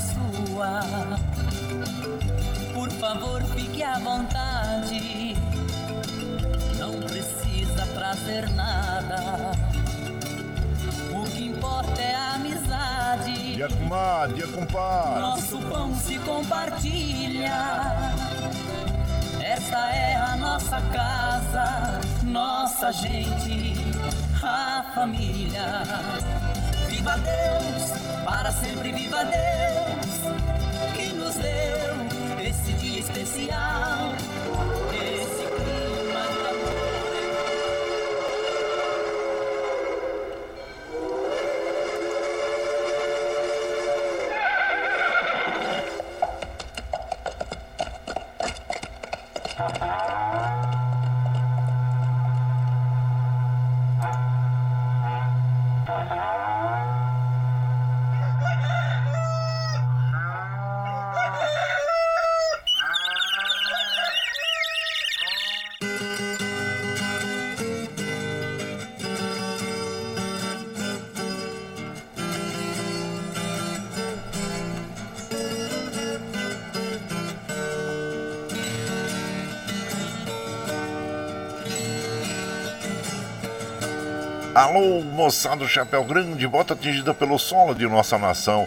sua. Por favor, fique à vontade. Não precisa trazer nada. O que importa é a amizade. Dia comadre, dia compadre. Nosso pão se compartilha. Esta é a nossa casa, nossa gente, a família. Viva Deus, para sempre viva Deus, dia Moçada, chapéu grande, bota atingida pelo solo de nossa nação.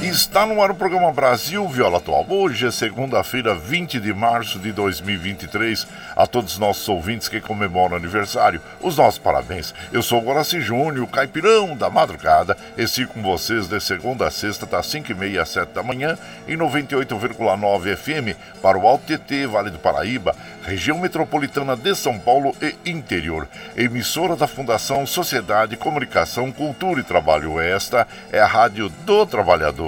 Está no ar o programa Brasil Viola Atual. Hoje é segunda-feira, 20 de março de 2023. A todos os nossos ouvintes que comemoram aniversário, os nossos parabéns. Eu sou o Guaraci Júnior, caipirão da madrugada. E sigo com vocês de segunda a sexta, das 5h30 às 7 da manhã, em 98,9 FM para o Alto TT, Vale do Paraíba, região metropolitana de São Paulo e interior. Emissora da Fundação Sociedade, Comunicação, Cultura e Trabalho. Esta é a Rádio do Trabalhador.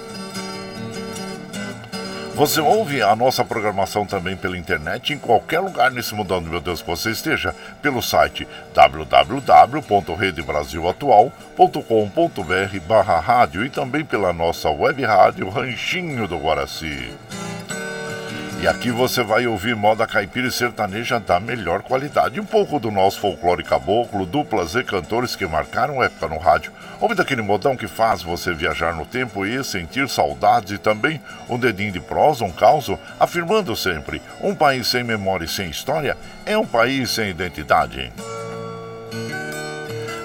Você ouve a nossa programação também pela internet em qualquer lugar nesse mundão, meu Deus, que você esteja, pelo site www.redebrasilatual.com.br barra rádio e também pela nossa web rádio Ranchinho do Guaraci. E aqui você vai ouvir moda caipira e sertaneja da melhor qualidade. Um pouco do nosso folclore caboclo, duplas e cantores que marcaram época no rádio. Ouve daquele modão que faz você viajar no tempo e sentir saudades e também um dedinho de prosa, um caos, afirmando sempre: um país sem memória e sem história é um país sem identidade.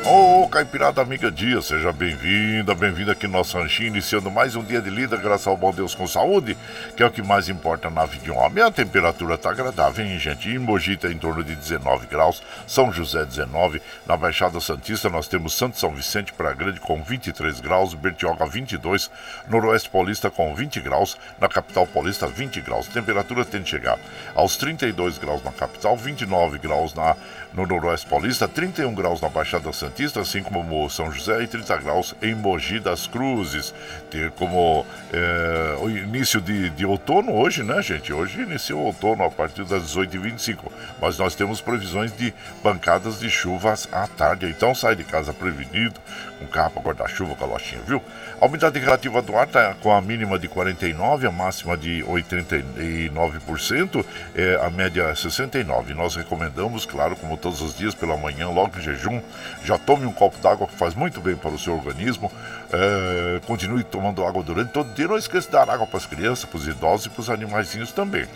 Ô, oh, Caipirada Amiga Dia, seja bem-vinda, bem-vinda aqui no nosso ranchinho, iniciando mais um dia de lida, graças ao bom Deus com saúde, que é o que mais importa na vida de um homem. A temperatura tá agradável, hein, gente? Em Mogi tá em torno de 19 graus, São José 19, na Baixada Santista nós temos Santo São Vicente para Grande com 23 graus, Bertioga 22, Noroeste Paulista com 20 graus, na capital paulista 20 graus. Temperatura tende a chegar aos 32 graus na capital, 29 graus na, no Noroeste Paulista, 31 graus na Baixada Santista, assim como São José, e 30 graus em Mogi das Cruzes. Ter como é, o início de, de outono hoje, né, gente? Hoje iniciou o outono a partir das 18h25, mas nós temos previsões de pancadas de chuvas à tarde, então sai de casa prevenido, com capa, guarda-chuva, calochinha, viu? A umidade relativa do ar está com a mínima de 49, a máxima de 89%, é, a média é 69. Nós recomendamos, claro, como todos os dias pela manhã, logo em jejum, já tome um copo d'água que faz muito bem para o seu organismo. É, continue tomando água durante todo o dia. Não esqueça de dar água para as crianças, para os idosos e para os animaizinhos também.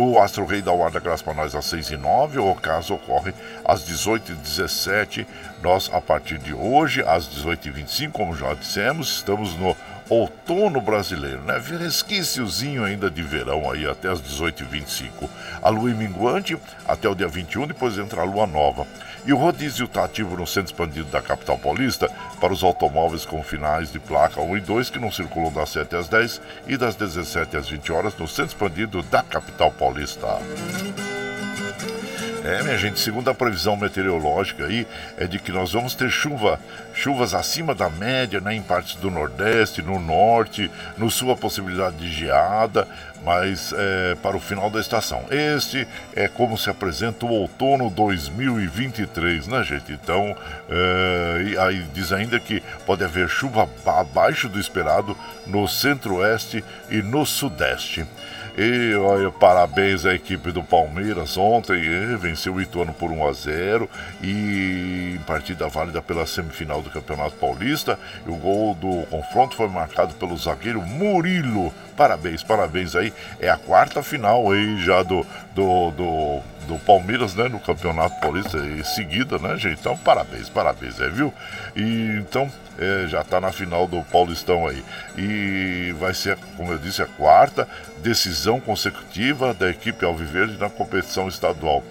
O Astro Rei da graça para nós às 6 e 9 o caso ocorre às 18 e 17 Nós, a partir de hoje, às 18 e 25 como já dissemos, estamos no outono brasileiro, né? Resquíciozinho ainda de verão aí até as 18h25. A lua minguante até o dia 21, depois entra a lua nova. E o rodízio está ativo no centro expandido da capital paulista para os automóveis com finais de placa 1 e 2 que não circulam das 7 às 10 e das 17 às 20 horas no centro expandido da capital paulista. É, minha gente, segundo a previsão meteorológica aí, é de que nós vamos ter chuva, chuvas acima da média, né, em partes do Nordeste, no Norte, no Sul a possibilidade de geada, mas é, para o final da estação. Este é como se apresenta o outono 2023, né, gente? Então, é, aí diz ainda que pode haver chuva abaixo do esperado no centro-oeste e no sudeste. E olha, parabéns à equipe do Palmeiras ontem, eh, venceu o Ituano por 1 a 0 e em partida válida pela semifinal do Campeonato Paulista. O gol do confronto foi marcado pelo zagueiro Murilo. Parabéns, parabéns aí. É a quarta final aí já do, do, do do Palmeiras, né, no Campeonato Paulista em seguida, né, gente? Então, parabéns, parabéns, é, viu? E então, é, já está na final do Paulistão aí. E vai ser, como eu disse, a quarta decisão consecutiva da equipe Alviverde na competição estadual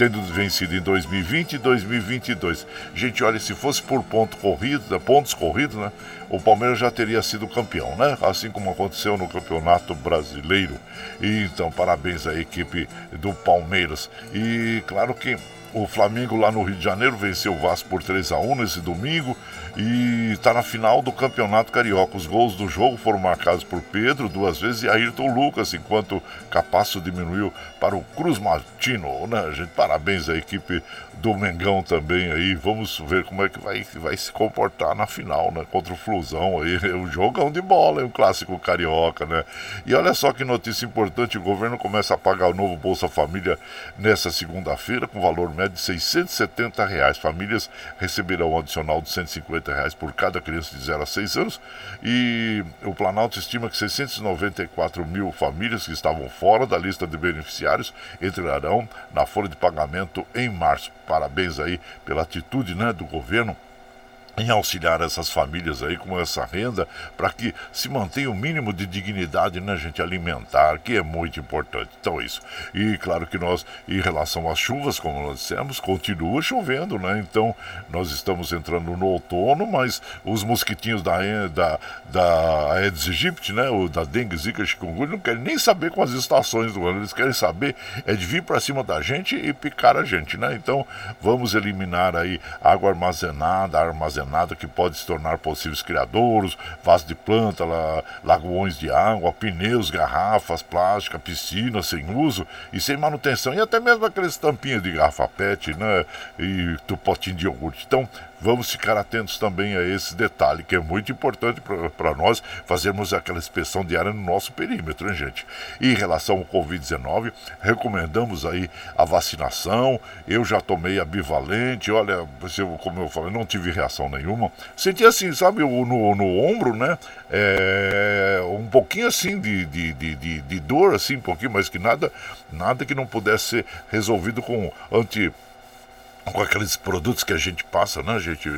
tendo vencido em 2020 e 2022. Gente, olha, se fosse por ponto corrido, né, pontos corridos, né, o Palmeiras já teria sido campeão, né? Assim como aconteceu no Campeonato Brasileiro. E, então, parabéns à equipe do Palmeiras. E claro que o Flamengo lá no Rio de Janeiro venceu o Vasco por 3 a 1 nesse domingo e está na final do Campeonato Carioca. Os gols do jogo foram marcados por Pedro duas vezes e Ayrton Lucas, enquanto Capasso diminuiu para o Cruz Martino, né, gente? Parabéns à equipe do Mengão também aí. Vamos ver como é que vai, vai se comportar na final, né? Contra o Flusão aí. O jogão de bola, é um clássico carioca, né? E olha só que notícia importante: o governo começa a pagar o novo Bolsa Família nessa segunda-feira, com valor médio de 670 reais. Famílias receberão um adicional de 150 reais por cada criança de 0 a 6 anos. E o Planalto estima que 694 mil famílias que estavam fora da lista de beneficiários entrarão na folha de pagamento em março parabéns aí pela atitude né, do governo em auxiliar essas famílias aí com essa renda para que se mantenha o mínimo de dignidade, né, gente, alimentar, que é muito importante. Então, isso. E claro que nós, em relação às chuvas, como nós dissemos, continua chovendo, né? Então, nós estamos entrando no outono, mas os mosquitinhos da, da, da Aedes aegypti, né, o da dengue, zika, chikungunya, não querem nem saber com as estações do ano. Eles querem saber é de vir para cima da gente e picar a gente, né? Então, vamos eliminar aí água armazenada, armazenada nada que pode se tornar possíveis criadouros, vasos de planta, la, lagoões de água, pneus, garrafas, plástica, piscinas sem uso e sem manutenção, e até mesmo aqueles tampinhas de garrafa PET, né? E do potinho de iogurte. Então, vamos ficar atentos também a esse detalhe, que é muito importante para nós fazermos aquela inspeção diária no nosso perímetro, hein, gente? E em relação ao Covid-19, recomendamos aí a vacinação. Eu já tomei a bivalente, olha, como eu falei, não tive reação nenhuma. Senti assim, sabe, no, no ombro, né? É, um pouquinho assim de, de, de, de, dor, assim, um pouquinho, mas que nada, nada que não pudesse ser resolvido com anti com aqueles produtos que a gente passa, né, gente,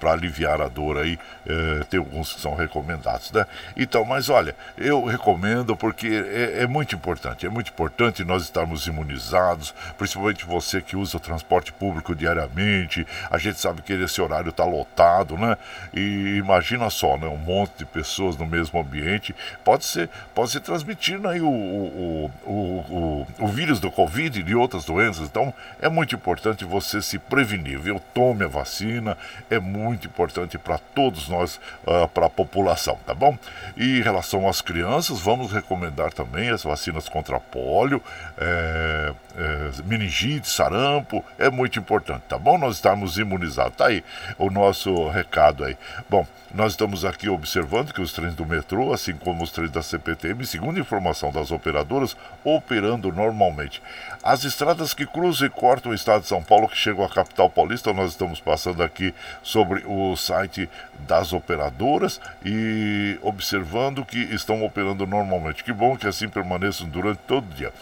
para aliviar a dor aí, é, tem alguns que são recomendados, né? Então, mas olha, eu recomendo porque é, é, muito importante, é muito importante nós estarmos imunizados, principalmente você que usa o transporte público diariamente, a gente sabe que esse horário está lotado, né? E imagina só, né, um monte de pessoas no mesmo ambiente, pode ser, pode ser transmitindo aí o, o, o, o, o vírus do Covid e de outras doenças, então é muito importante você você se prevenir, viu? Tome a vacina, é muito importante para todos nós, uh, para a população, tá bom? E em relação às crianças, vamos recomendar também as vacinas contra pólio, é, é, meningite, sarampo, é muito importante, tá bom? Nós estamos imunizados. Tá aí o nosso recado aí. Bom, nós estamos aqui observando que os trens do metrô, assim como os trens da CPTM, segundo informação das operadoras, operando normalmente. As estradas que cruzam e cortam o estado de São Paulo, que chegam à capital paulista, nós estamos passando aqui sobre o site das operadoras e observando que estão operando normalmente. Que bom que assim permaneçam durante todo o dia.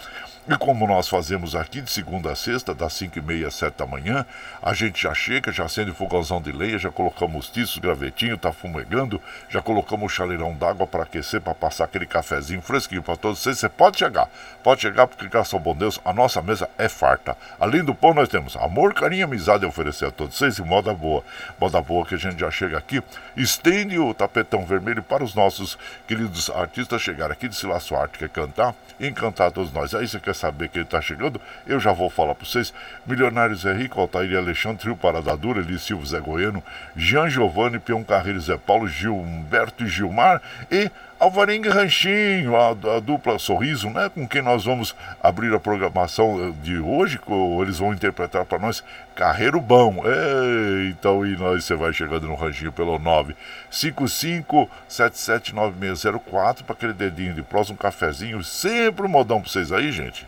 E como nós fazemos aqui de segunda a sexta, das 5 e meia às 7 da manhã, a gente já chega, já acende o fogãozão de lenha, já colocamos tiços, gravetinho, tá fumegando, já colocamos o chaleirão d'água para aquecer, para passar aquele cafezinho fresquinho para todos vocês. Você pode chegar, pode chegar, porque graças ao bom Deus, a nossa mesa é farta. Além do pão, nós temos amor, carinho amizade a oferecer a todos vocês e moda boa. Moda boa que a gente já chega aqui, estende o tapetão vermelho para os nossos queridos artistas chegarem aqui de Silaço Arte, quer cantar e encantar todos nós. Aí você quer saber que ele está chegando, eu já vou falar para vocês. Milionários é Rico, Altair Alexandre, Trio Parada Dura, Eli Silva Zé Goiano, Jean Giovanni, Peão Carreiro Zé Paulo, Gilberto e Gilmar e Alvarenga Ranchinho, a, a, dupla Sorriso, né, com quem nós vamos abrir a programação eh, de hoje, eles vão interpretar para nós Carreiro Bom. É, então, e nós, você vai chegando no ranchinho pelo 955779604 para aquele dedinho de próximo um cafezinho, sempre um modão para vocês aí, gente.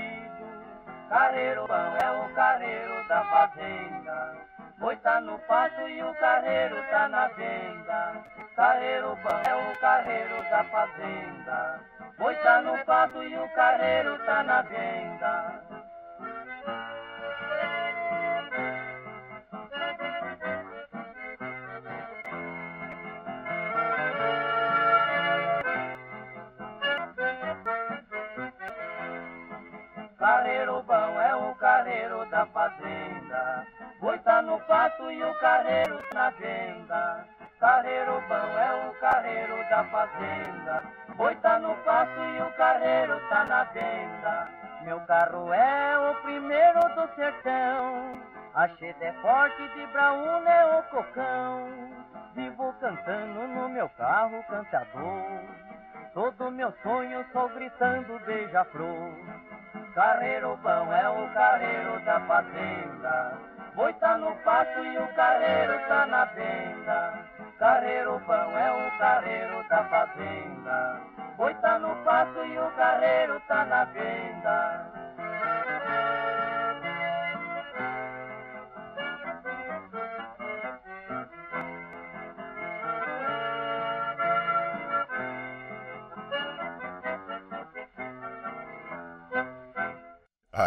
Carreiro bom é o carreiro da fazenda, boi tá no pasto e o carreiro tá na venda. Carreiro bom é o carreiro da fazenda, boi tá no pasto e o carreiro tá na venda. Carreiro bom é o carreiro da fazenda. Boi tá no pasto e o carreiro na venda. Carreiro bom é o carreiro da fazenda. Boi tá no pasto e o carreiro tá na venda. Meu carro é o primeiro do sertão. A cheta é forte de braúna é o cocão. Vivo cantando no meu carro cantador. Todo meu sonho só gritando beija-flor. Carreiro bom é o carreiro da fazenda. Boi tá no pasto e o carreiro tá na venda. Carreiro bom é o carreiro da fazenda. Boi tá no pasto e o carreiro tá na venda.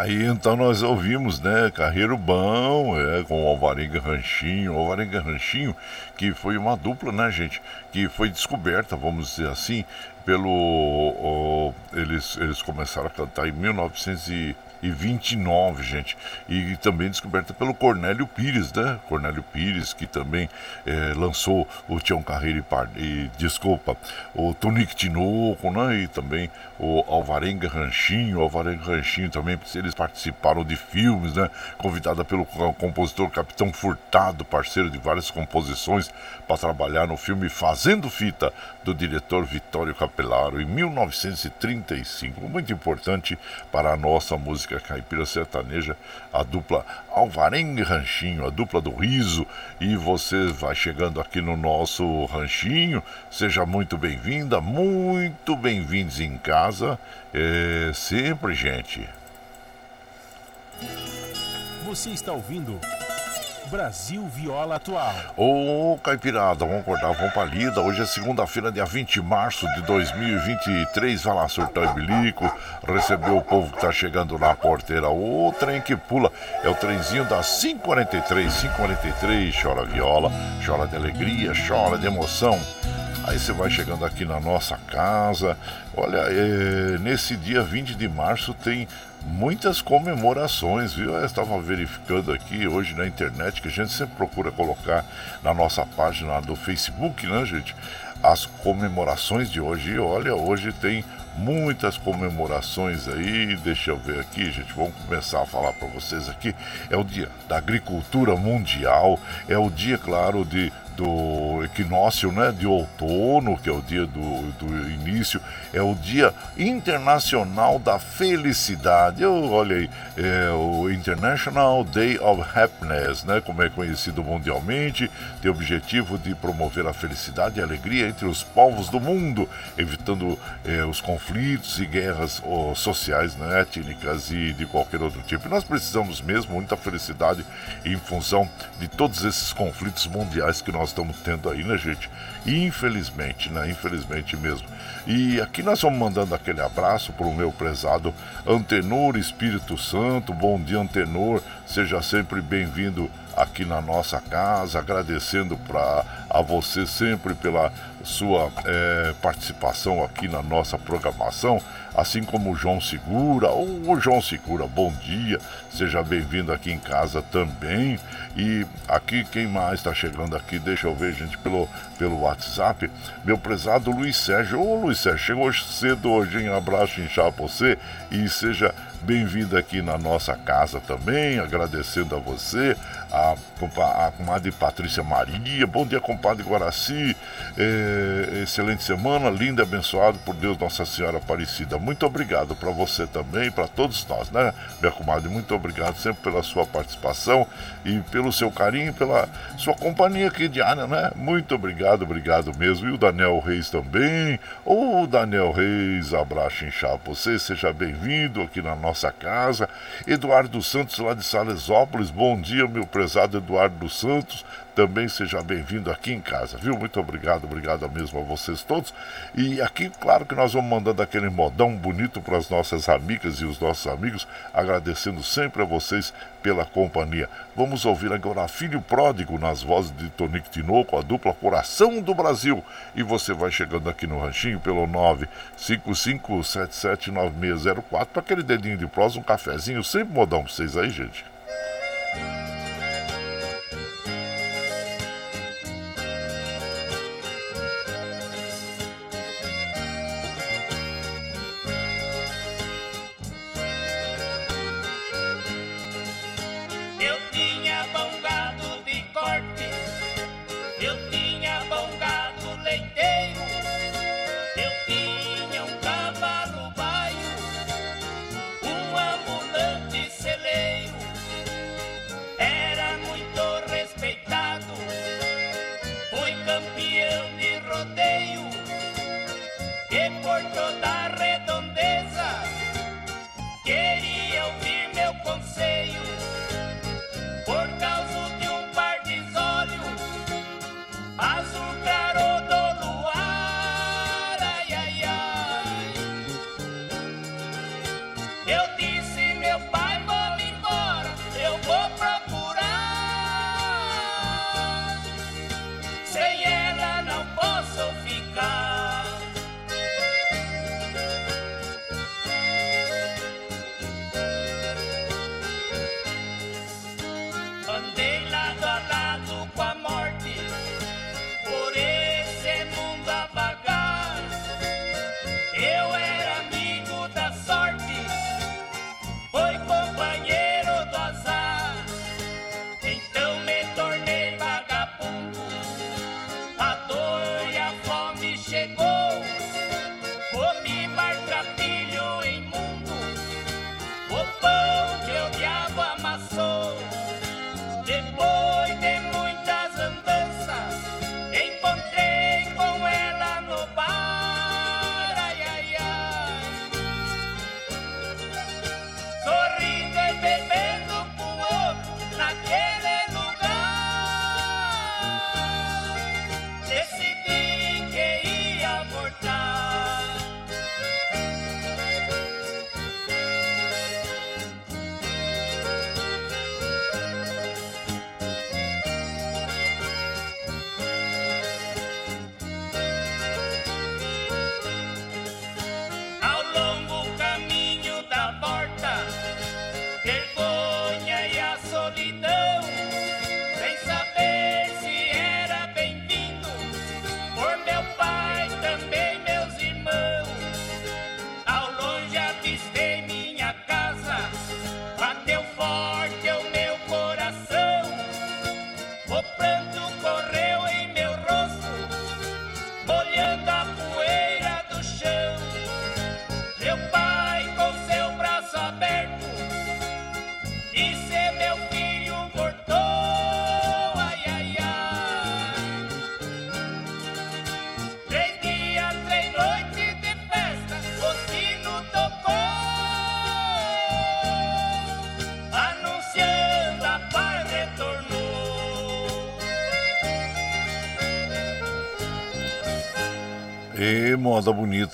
Aí então nós ouvimos, né, Carreiro Bom, é, com Alvarenga Ranchinho, Alvarenga Ranchinho, que foi uma dupla, né, gente, que foi descoberta, vamos dizer assim, pelo. O, eles, eles começaram a cantar em 1900 e 29, gente. E também descoberta pelo Cornélio Pires, né? Cornélio Pires, que também é, lançou o Tião Carreiro e, e, desculpa, o Tonique Tinoco, né? E também o Alvarenga Ranchinho, o Alvarenga Ranchinho também, eles participaram de filmes, né? Convidada pelo compositor Capitão Furtado, parceiro de várias composições, para trabalhar no filme Fazendo Fita, do diretor Vitório Capelaro, em 1935. Muito importante para a nossa música caipira sertaneja, a dupla Alvarengue Ranchinho, a dupla do riso. E você vai chegando aqui no nosso ranchinho, seja muito bem-vinda, muito bem-vindos em casa, é, sempre, gente. Você está ouvindo Brasil Viola Atual. Ô, Caipirada, vamos acordar, vamos pra lida. Hoje é segunda-feira, dia 20 de março de 2023. Vai lá, surtar e. Recebeu o povo que tá chegando na porteira. O trem que pula é o trenzinho das 543, 543. Chora viola, chora de alegria, chora de emoção. Aí você vai chegando aqui na nossa casa. Olha, é, nesse dia 20 de março tem muitas comemorações, viu? Eu estava verificando aqui hoje na internet que a gente sempre procura colocar na nossa página do Facebook, né, gente? As comemorações de hoje. E olha, hoje tem muitas comemorações aí. Deixa eu ver aqui, gente. Vamos começar a falar para vocês aqui. É o dia da agricultura mundial, é o dia, claro, de do equinócio né, de outono, que é o dia do, do início, é o dia internacional da felicidade. Eu, olha aí, é o International Day of Happiness, né, como é conhecido mundialmente, tem o objetivo de promover a felicidade e a alegria entre os povos do mundo, evitando é, os conflitos e guerras oh, sociais, né, étnicas e de qualquer outro tipo. Nós precisamos mesmo muita felicidade em função de todos esses conflitos mundiais que nós nós estamos tendo aí, né, gente? Infelizmente, né? Infelizmente mesmo. E aqui nós vamos mandando aquele abraço para o meu prezado Antenor Espírito Santo. Bom dia, Antenor. Seja sempre bem-vindo aqui na nossa casa, agradecendo para a você sempre pela sua é, participação aqui na nossa programação, assim como o João Segura. Ô João Segura, bom dia, seja bem-vindo aqui em casa também. E aqui quem mais está chegando aqui, deixa eu ver, gente, pelo, pelo WhatsApp, meu prezado Luiz Sérgio. Ô Luiz Sérgio, chegou cedo hoje, hein? Abraço inchado para você e seja bem-vindo aqui na nossa casa também, agradecendo a você, a, a comadre Patrícia Maria, bom dia, compadre Guaraci, é, excelente semana, linda, abençoado por Deus Nossa Senhora Aparecida. Muito obrigado para você também, para todos nós, né, minha comadre? Muito obrigado sempre pela sua participação e pelo seu carinho, pela sua companhia aqui diária, né? Muito obrigado, obrigado mesmo. E o Daniel Reis também. Ô, Daniel Reis, abraço inchado você, seja bem-vindo aqui na nossa casa. Eduardo Santos, lá de Salesópolis, bom dia, meu prezado Eduardo dos Santos. Também seja bem-vindo aqui em casa, viu? Muito obrigado, obrigado mesmo a vocês todos. E aqui, claro que nós vamos mandando aquele modão bonito para as nossas amigas e os nossos amigos, agradecendo sempre a vocês pela companhia. Vamos ouvir agora Filho Pródigo nas vozes de Tonico Tinoco, a dupla Coração do Brasil. E você vai chegando aqui no ranchinho pelo 955779604 para aquele dedinho de prosa, um cafezinho, sempre modão para vocês aí, gente.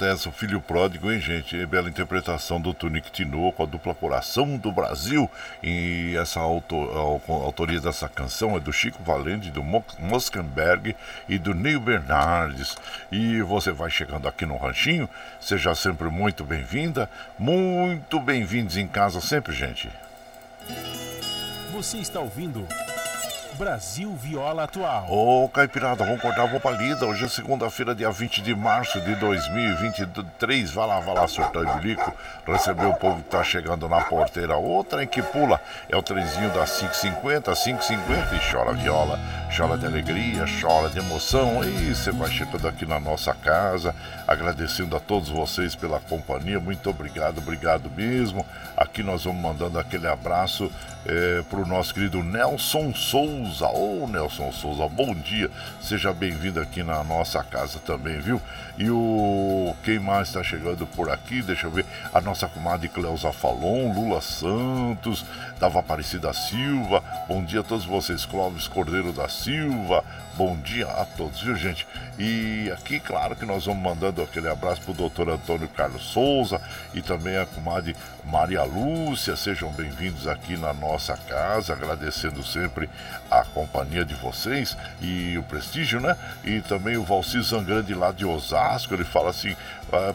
Bonita essa, Filho Pródigo, hein, gente? E bela interpretação do Tunic Tinoco, a dupla Coração do Brasil. E essa autor, a, autoria dessa canção é do Chico Valente, do Moskenberg e do Neil Bernardes. E você vai chegando aqui no Ranchinho, seja sempre muito bem-vinda, muito bem-vindos em casa sempre, gente. Você está ouvindo Brasil Viola Atual. Ô, oh, Caipirada, vamos cortar a roupa lida. Hoje é segunda-feira, dia 20 de março de 2023. Vai lá, vai lá, sortar o bilico. Receber o povo que tá chegando na porteira. O trem que pula é o trenzinho das 550, 550 e chora viola. Chora de alegria, chora de emoção. E você vai chegando aqui na nossa casa. Agradecendo a todos vocês pela companhia. Muito obrigado, obrigado mesmo. Aqui nós vamos mandando aquele abraço é, para o nosso querido Nelson Souza. Ô oh, Nelson Souza, bom dia, seja bem-vindo aqui na nossa casa também, viu? E o quem mais está chegando por aqui? Deixa eu ver, a nossa comadre Cleusa Falon, Lula Santos, Dava Aparecida Silva, bom dia a todos vocês, Clóvis Cordeiro da Silva, bom dia a todos, viu gente? E aqui, claro que nós vamos mandando aquele abraço pro doutor Antônio Carlos Souza e também a comadre Maria Lúcia, sejam bem-vindos aqui na nossa casa, agradecendo sempre a companhia de vocês e o prestígio, né? E também o Valci Zangrande lá de Osasco, ele fala assim,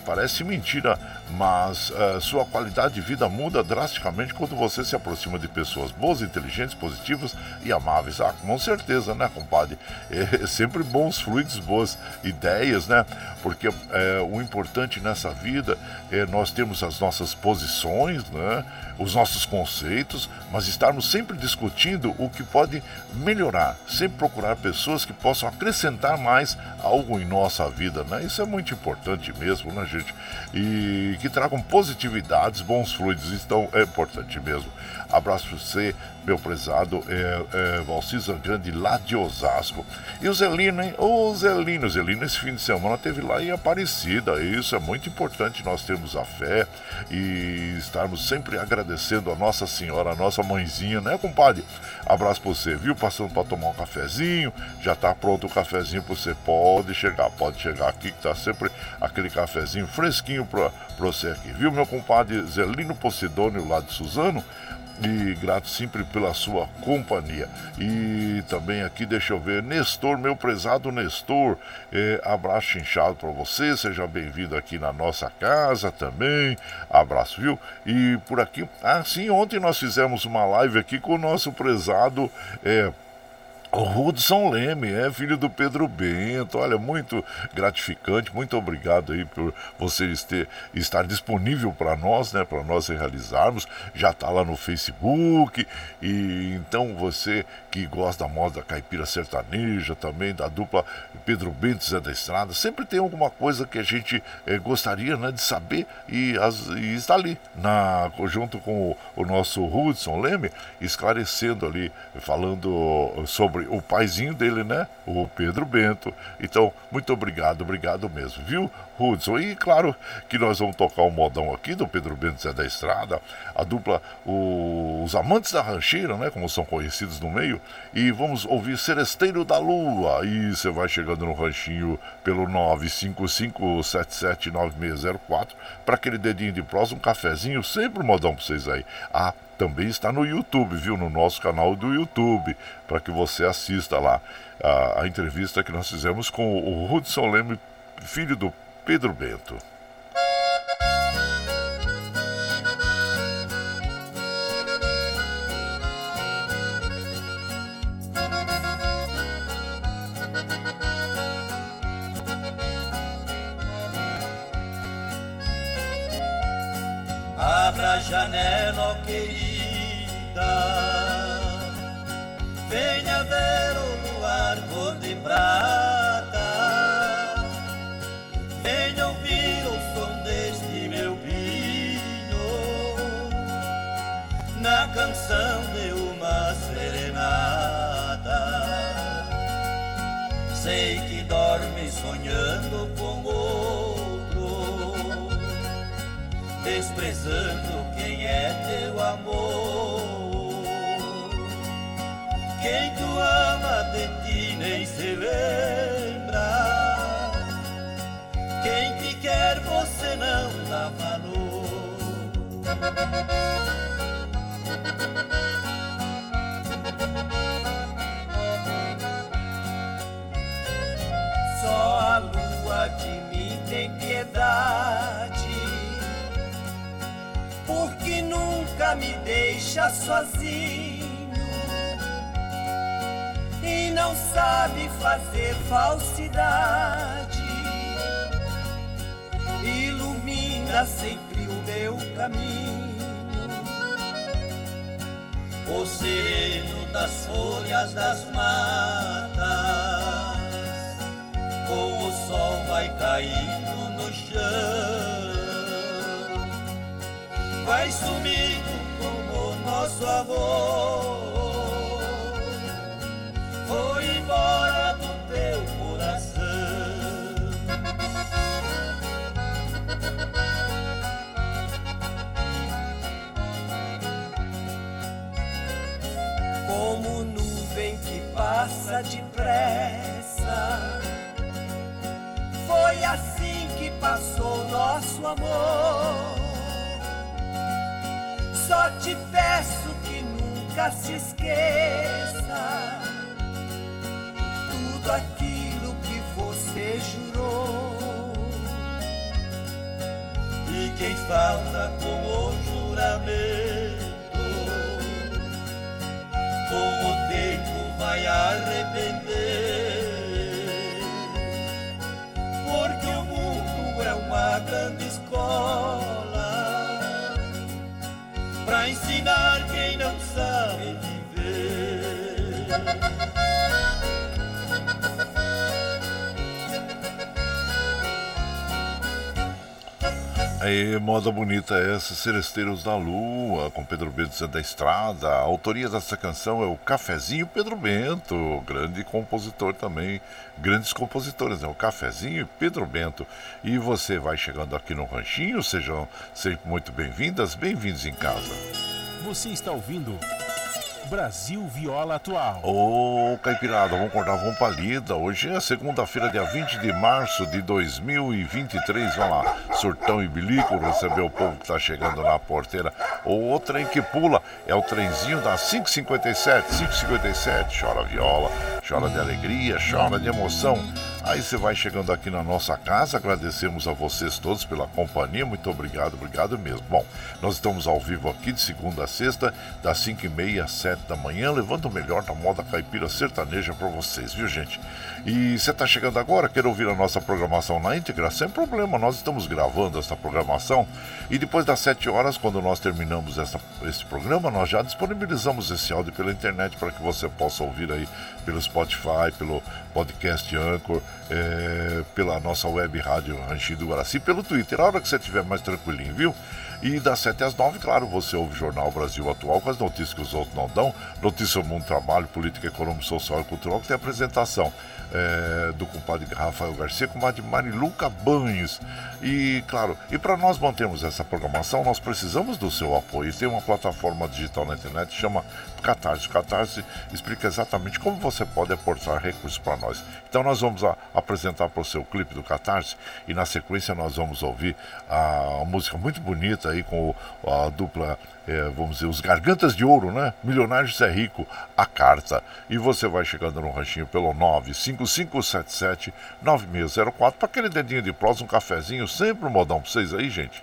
parece mentira, mas uh, sua qualidade de vida muda drasticamente quando você se aproxima de pessoas boas, inteligentes, positivas e amáveis. Ah, com certeza, né, compadre? É sempre bons fluidos, boas ideias, né? Porque é, o importante nessa vida é nós temos as nossas posições, né? os nossos conceitos, mas estarmos sempre discutindo o que pode melhorar, sempre procurar pessoas que possam acrescentar mais algo em nossa vida, né? Isso é muito importante mesmo, né, gente? E que tragam positividades, bons fluidos, então é importante mesmo. Abraço para você, meu prezado é, é, lá de Osasco. E o Zelino, hein? Ô Zelino, Zelino esse fim de semana teve lá em Aparecida. Isso é muito importante, nós termos a fé e estarmos sempre agradecendo a Nossa Senhora, a nossa mãezinha, né, compadre? Abraço para você, viu? Passando para tomar um cafezinho, já tá pronto o cafezinho para você. Pode chegar, pode chegar aqui que tá sempre aquele cafezinho fresquinho para você aqui, viu, meu compadre Zelino Posidônio lá de Suzano? E grato sempre pela sua companhia. E também aqui, deixa eu ver, Nestor, meu prezado Nestor, é, abraço inchado para você, seja bem-vindo aqui na nossa casa também, abraço, viu? E por aqui, ah, sim, ontem nós fizemos uma live aqui com o nosso prezado. É, Hudson Leme, é filho do Pedro Bento. Olha, muito gratificante. Muito obrigado aí por vocês ter, estar disponível para nós, né? Para nós realizarmos. Já está lá no Facebook. E então você que gosta da moda caipira sertaneja, também da dupla Pedro Bento Zé da Estrada, sempre tem alguma coisa que a gente eh, gostaria né, de saber e, as, e está ali, na, junto com o, o nosso Hudson Leme, esclarecendo ali, falando sobre o paizinho dele, né? O Pedro Bento. Então, muito obrigado, obrigado mesmo, viu, Hudson? E claro que nós vamos tocar o um modão aqui do Pedro Bento Zé da Estrada, a dupla, o, os amantes da rancheira, né? Como são conhecidos no meio. E vamos ouvir Seresteiro da Lua. E você vai chegando no ranchinho pelo 955779604 para aquele dedinho de prosa, um cafezinho, sempre um modão para vocês aí. Ah, também está no YouTube, viu? No nosso canal do YouTube, para que você assista lá a, a, entrevista que nós fizemos com o Hudson Leme, filho do Pedro Bento. santo, quem é teu amor? Quem tu ama de ti nem se lembra. Quem te quer você não dá valor. Deixa sozinho e não sabe fazer falsidade. Ilumina sempre o meu caminho, o sereno das folhas das matas com o sol vai caindo no chão, vai o nosso amor, foi embora do teu coração. Como nuvem que passa depressa. Foi assim que passou nosso amor. Só te peço nunca se esqueça tudo aquilo que você jurou. E quem falta com o juramento, com o tempo vai arrepender. Porque o mundo é uma grande escola para ensinar Aí, moda bonita essa, Seresteiros da Lua, com Pedro Bento da Estrada. A autoria dessa canção é o Cafezinho Pedro Bento, grande compositor também, grandes compositores, né? O Cafezinho e Pedro Bento. E você vai chegando aqui no Ranchinho, sejam sempre muito bem-vindas, bem-vindos em casa. Você está ouvindo Brasil Viola Atual. Ô, Caipirada, vamos acordar, vamos pra lida. Hoje é segunda-feira, dia 20 de março de 2023. Vai lá, surtão e bilico, receber o povo que tá chegando na porteira. O, o trem que pula é o trenzinho da 557, 557. Chora viola, chora de alegria, chora de emoção. Aí você vai chegando aqui na nossa casa, agradecemos a vocês todos pela companhia, muito obrigado, obrigado mesmo. Bom, nós estamos ao vivo aqui de segunda a sexta, das 5h30 às 7 da manhã, levando o melhor da moda caipira sertaneja para vocês, viu gente? E você está chegando agora, quer ouvir a nossa programação na íntegra? Sem problema, nós estamos gravando essa programação e depois das 7 horas, quando nós terminamos essa, esse programa, nós já disponibilizamos esse áudio pela internet para que você possa ouvir aí pelo Spotify, pelo podcast Anchor, é, pela nossa web rádio Ranchinho do Guaraci, pelo Twitter, a hora que você estiver mais tranquilinho, viu? E das 7 às 9, claro, você ouve o Jornal Brasil Atual com as notícias que os outros não dão, notícias do mundo do trabalho, política, econômica, social e cultural, que tem apresentação é, do compadre Rafael Garcia, com a de Mariluca Banhos. E, claro, e para nós mantermos essa programação, nós precisamos do seu apoio. Tem uma plataforma digital na internet que chama Catarse. Catarse explica exatamente como você pode aportar recursos para nós. Então nós vamos a, apresentar para o seu clipe do Catarse e na sequência nós vamos ouvir a música muito bonita aí com a dupla, é, vamos dizer, os Gargantas de Ouro, né? Milionário Zé Rico, a carta. E você vai chegando no ranchinho pelo 95577-9604 para aquele dedinho de prosa, um cafezinho, sempre um modão para vocês aí, gente.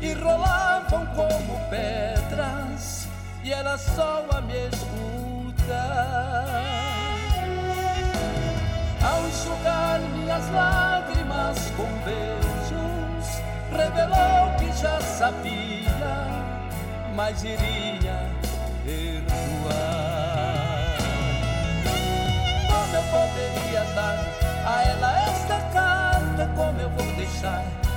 e rolavam como pedras, e era só a me escutar. Ao enxugar minhas lágrimas com beijos, revelou que já sabia, mas iria perdoar. Como eu poderia dar a ela esta carta? Como eu vou deixar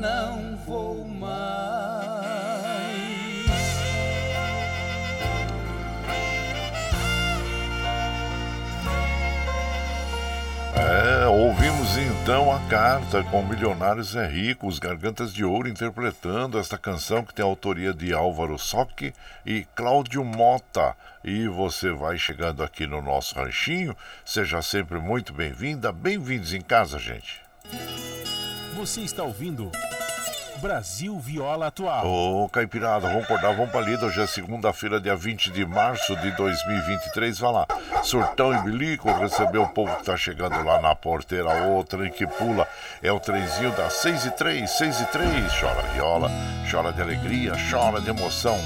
não vou mais. É, ouvimos então a carta com Milionários é Rico, os Gargantas de Ouro interpretando esta canção que tem a autoria de Álvaro Soque e Cláudio Mota. E você vai chegando aqui no nosso ranchinho, seja sempre muito bem-vinda, bem-vindos em casa, gente. Você está ouvindo Brasil Viola Atual. Ô, Caipirada, vamos acordar, vamos pra lida. Hoje é segunda-feira, dia 20 de março de 2023. Vai lá, Surtão e Bilico, recebeu o povo que tá chegando lá na porteira. O trem que pula é o trenzinho das 6 e 3, 6 e 3. Chora viola, chora de alegria, chora de emoção.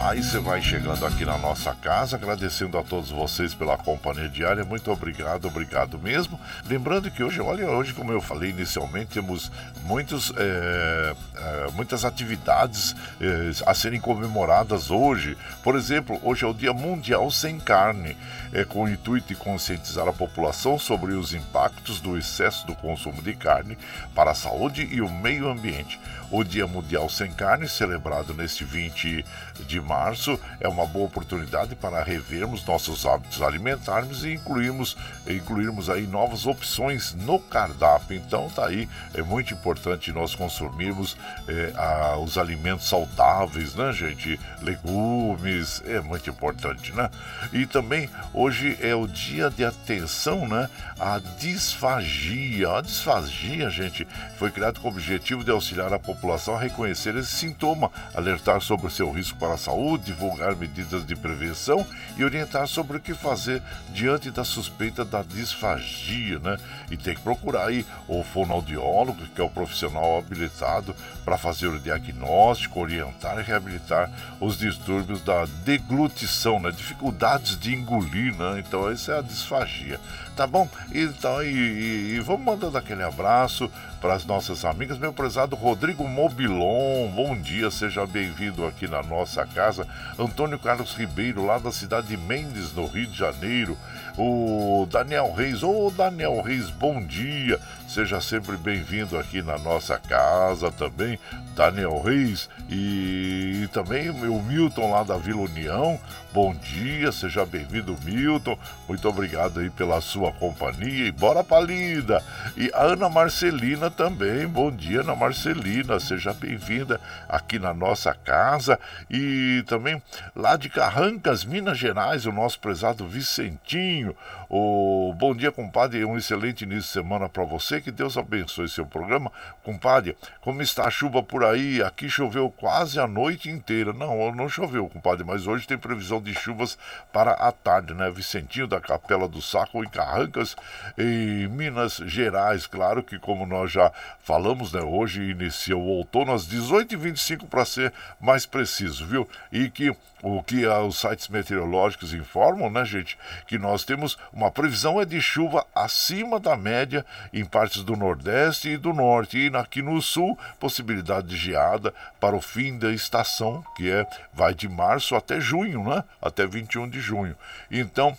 Aí você vai chegando aqui na nossa casa, agradecendo a todos vocês pela companhia diária. Muito obrigado, obrigado mesmo. Lembrando que hoje, olha, hoje, como eu falei inicialmente, temos muitos, é, é, muitas atividades é, a serem comemoradas hoje. Por exemplo, hoje é o Dia Mundial Sem Carne, é, com o intuito de conscientizar a população sobre os impactos do excesso do consumo de carne para a saúde e o meio ambiente. O Dia Mundial Sem Carne, celebrado neste 20 de março é uma boa oportunidade para revermos nossos hábitos alimentares e incluirmos, incluirmos aí novas opções no cardápio. Então tá aí, é muito importante nós consumirmos é, a, os alimentos saudáveis, né, gente? Legumes, é muito importante, né? E também hoje é o dia de atenção, né? A disfagia. A disfagia, gente, foi criado com o objetivo de auxiliar a população a reconhecer esse sintoma, alertar sobre o seu risco para a saúde, divulgar medidas de prevenção e orientar sobre o que fazer diante da suspeita da disfagia, né? E tem que procurar aí o fonoaudiólogo, que é o profissional habilitado para fazer o diagnóstico, orientar e reabilitar os distúrbios da deglutição, né? Dificuldades de engolir, né? Então, essa é a disfagia. Tá bom? Então, e, e, e vamos mandando aquele abraço para as nossas amigas. Meu prezado Rodrigo Mobilon, bom dia, seja bem-vindo aqui na nossa casa. Antônio Carlos Ribeiro, lá da cidade de Mendes, no Rio de Janeiro. O Daniel Reis, ô Daniel Reis, bom dia. Seja sempre bem-vindo aqui na nossa casa também, Daniel Reis e, e também o Milton lá da Vila União. Bom dia, seja bem-vindo, Milton. Muito obrigado aí pela sua companhia e bora pra lida. E a Ana Marcelina também, bom dia, Ana Marcelina, seja bem-vinda aqui na nossa casa. E também lá de Carrancas, Minas Gerais, o nosso prezado Vicentinho possível o bom dia, compadre, um excelente início de semana para você. Que Deus abençoe seu programa. Compadre, como está a chuva por aí? Aqui choveu quase a noite inteira. Não, não choveu, compadre, mas hoje tem previsão de chuvas para a tarde, né? Vicentinho da Capela do Saco em Carrancas, em Minas Gerais. Claro que, como nós já falamos, né? Hoje inicia o outono às 18h25 para ser mais preciso, viu? E que o que os sites meteorológicos informam, né, gente, que nós temos uma previsão é de chuva acima da média em partes do Nordeste e do Norte e aqui no Sul possibilidade de geada para o fim da estação, que é vai de março até junho, né? Até 21 de junho. Então,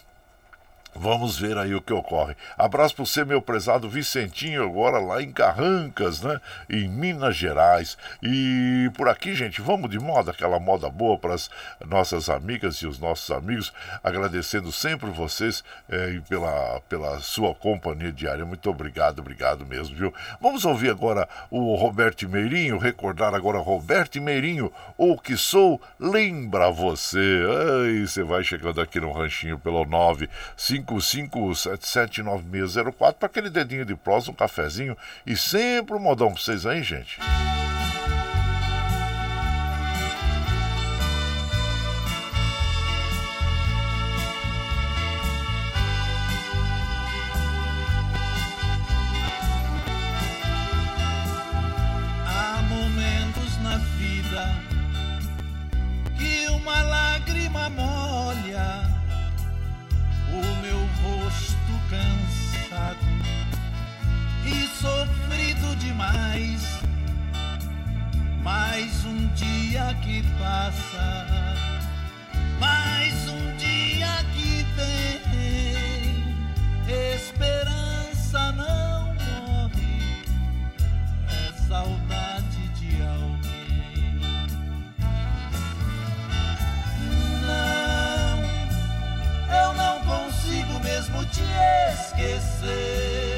Vamos ver aí o que ocorre. Abraço para você, meu prezado Vicentinho, agora lá em Carrancas, né? Em Minas Gerais. E por aqui, gente, vamos de moda, aquela moda boa para as nossas amigas e os nossos amigos. Agradecendo sempre vocês é, pela, pela sua companhia diária. Muito obrigado, obrigado mesmo, viu? Vamos ouvir agora o Roberto Meirinho, recordar agora Roberto Meirinho, o que sou, lembra você. Ai, você vai chegando aqui no ranchinho pelo 95 55779604 para aquele dedinho de prosa, um cafezinho e sempre um modão para vocês aí, gente. Mais um dia que passa, mais um dia que vem. Esperança não morre, é saudade de alguém. Não, eu não consigo mesmo te esquecer.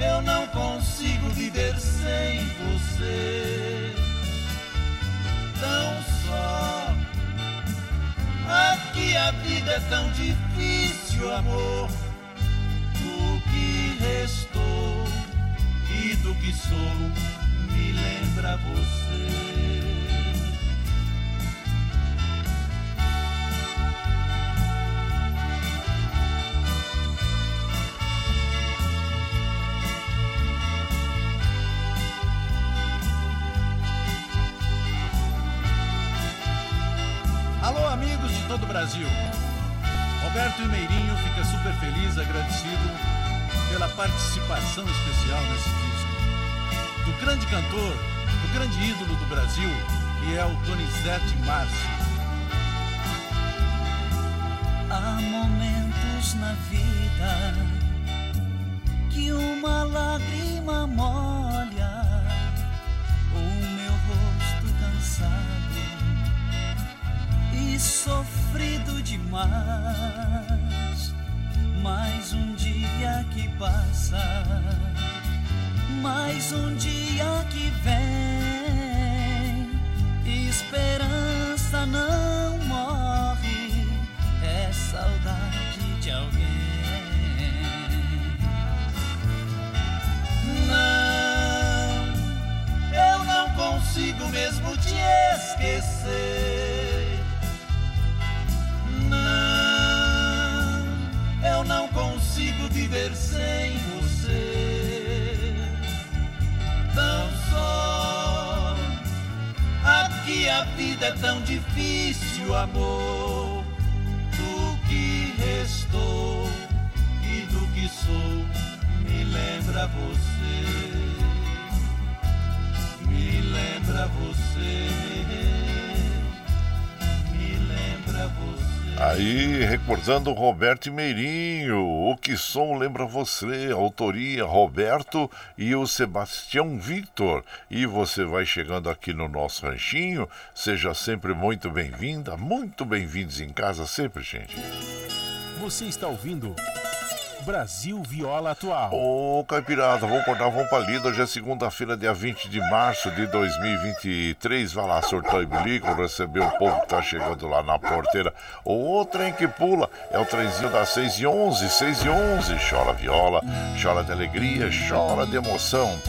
Eu não consigo viver sem você. Tão só, aqui a vida é tão difícil, amor. O que restou e do que sou me lembra você. Alô, amigos de todo o Brasil. Roberto e Meirinho fica super feliz, agradecido pela participação especial nesse disco. Do grande cantor, do grande ídolo do Brasil, que é o Donizete Márcio. Há momentos na vida que uma lágrima molha, demais. Mais um dia que passa, mais um dia que vem. Esperança não morre, é saudade de alguém. Não, eu não consigo mesmo te esquecer. Eu não consigo viver sem você. Tão só, aqui a vida é tão difícil, amor. Do que restou e do que sou, me lembra você. Me lembra você. Me lembra você. Aí, recordando Roberto Meirinho, o que som lembra você? Autoria Roberto e o Sebastião Victor. E você vai chegando aqui no nosso ranchinho, seja sempre muito bem-vinda, muito bem-vindos em casa sempre, gente. Você está ouvindo Brasil Viola Atual. Ô, Caipirada, vamos acordar, vamos pra lida. Hoje é segunda-feira, dia 20 de março de 2023. Vai lá, surtou e bilico, receber o povo que tá chegando lá na porteira. O trem que pula é o trenzinho das 6 e 11, 6 e 11. Chora viola, chora de alegria, chora de emoção.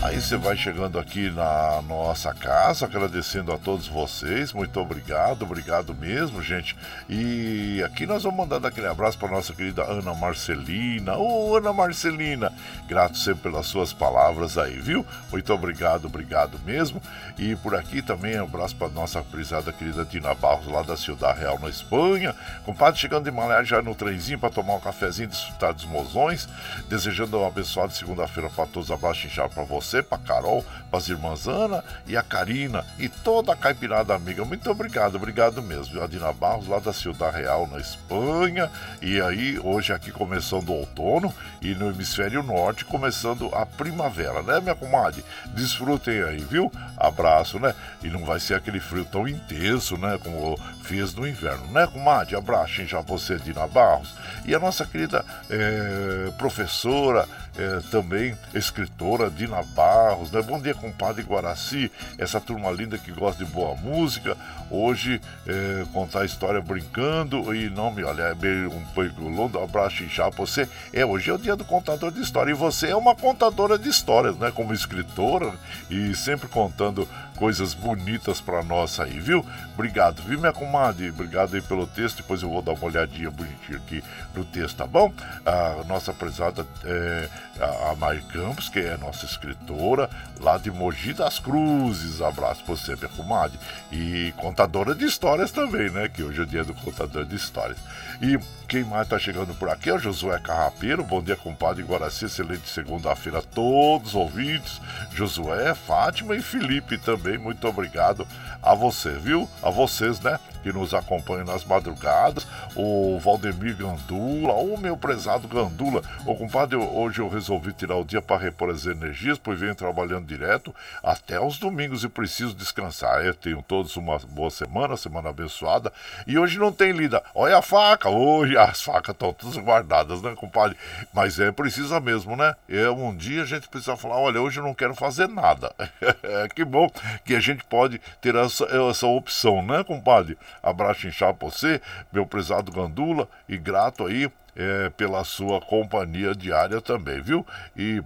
Aí você vai chegando aqui na nossa casa, agradecendo a todos vocês. Muito obrigado, obrigado mesmo, gente. E aqui nós vamos mandando aquele abraço para nossa querida Ana Marcelina. Ô, Ana Marcelina, grato sempre pelas suas palavras aí, viu? Muito obrigado, obrigado mesmo. E por aqui também um abraço para nossa prisada querida Dina Barros, lá da Ciudad Real, na Espanha. Compadre chegando de Malé já no trenzinho para tomar um cafezinho, desfrutar dos mozões. Desejando uma abençoada segunda-feira para todos. Abraço inchado para você, para Carol, para as irmãs Ana e a Karina e toda a caipirada amiga. Muito obrigado, obrigado mesmo. A Dina Barros, lá da Ciudad Real, na Espanha. E aí, hoje aqui começando o outono e no hemisfério norte começando a primavera, né, minha comadre? Desfrutem aí, viu? Abraço, né? E não vai ser aquele frio tão intenso, né? Como fez no inverno, né, comadre? Abraço já você, Dina Barros. E a nossa querida eh, professora, eh, também escritora, Dina Barros, né? Bom dia, compadre Guaraci, essa turma linda que gosta de boa música. Hoje, eh, contar a história brincando e não me olha, é bem um pouco abraço já você. É, hoje é o dia do contador de história e você é uma contadora de histórias, né? Como escritora e sempre contando coisas bonitas para nós aí, viu? Obrigado, viu, minha comadre? Obrigado aí pelo texto. Depois eu vou dar uma olhadinha bonitinha aqui no texto, tá bom? A nossa prezada é, a Mari Campos, que é nossa escritora, lá de Mogi das Cruzes. Abraço pra você, minha comadre. E contadora de histórias também, né? Que hoje é o dia do contador de histórias. E quem mais tá chegando por aqui é o Josué Carrapeiro. Bom dia, compadre Guaraci. Excelente segunda-feira a todos os ouvintes. Josué, Fátima e Felipe também. Muito obrigado a você, viu? A vocês, né? Que nos acompanham nas madrugadas. O Valdemir Gandula, o meu prezado Gandula. Ô, compadre, hoje eu resolvi tirar o dia para repor as energias, pois venho trabalhando direto até os domingos e preciso descansar. Eu tenho todos uma boa semana, semana abençoada. E hoje não tem lida. Olha a faca, hoje as facas estão todas guardadas, né, compadre? Mas é, precisa mesmo, né? É, um dia a gente precisa falar, olha, hoje eu não quero fazer nada. que bom que a gente pode ter essa, essa opção, né, compadre? Abraço inchado pra você, meu prezado Gandula, e grato aí é, pela sua companhia diária também, viu? E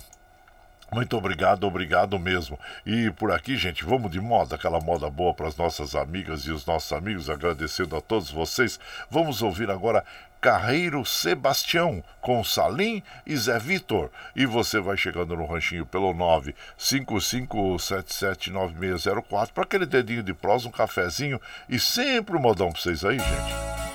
muito obrigado, obrigado mesmo. E por aqui, gente, vamos de moda, aquela moda boa para as nossas amigas e os nossos amigos, agradecendo a todos vocês. Vamos ouvir agora Carreiro Sebastião com Salim e Zé Vitor. E você vai chegando no ranchinho pelo 955779604 para aquele dedinho de prosa, um cafezinho e sempre um modão para vocês aí, gente.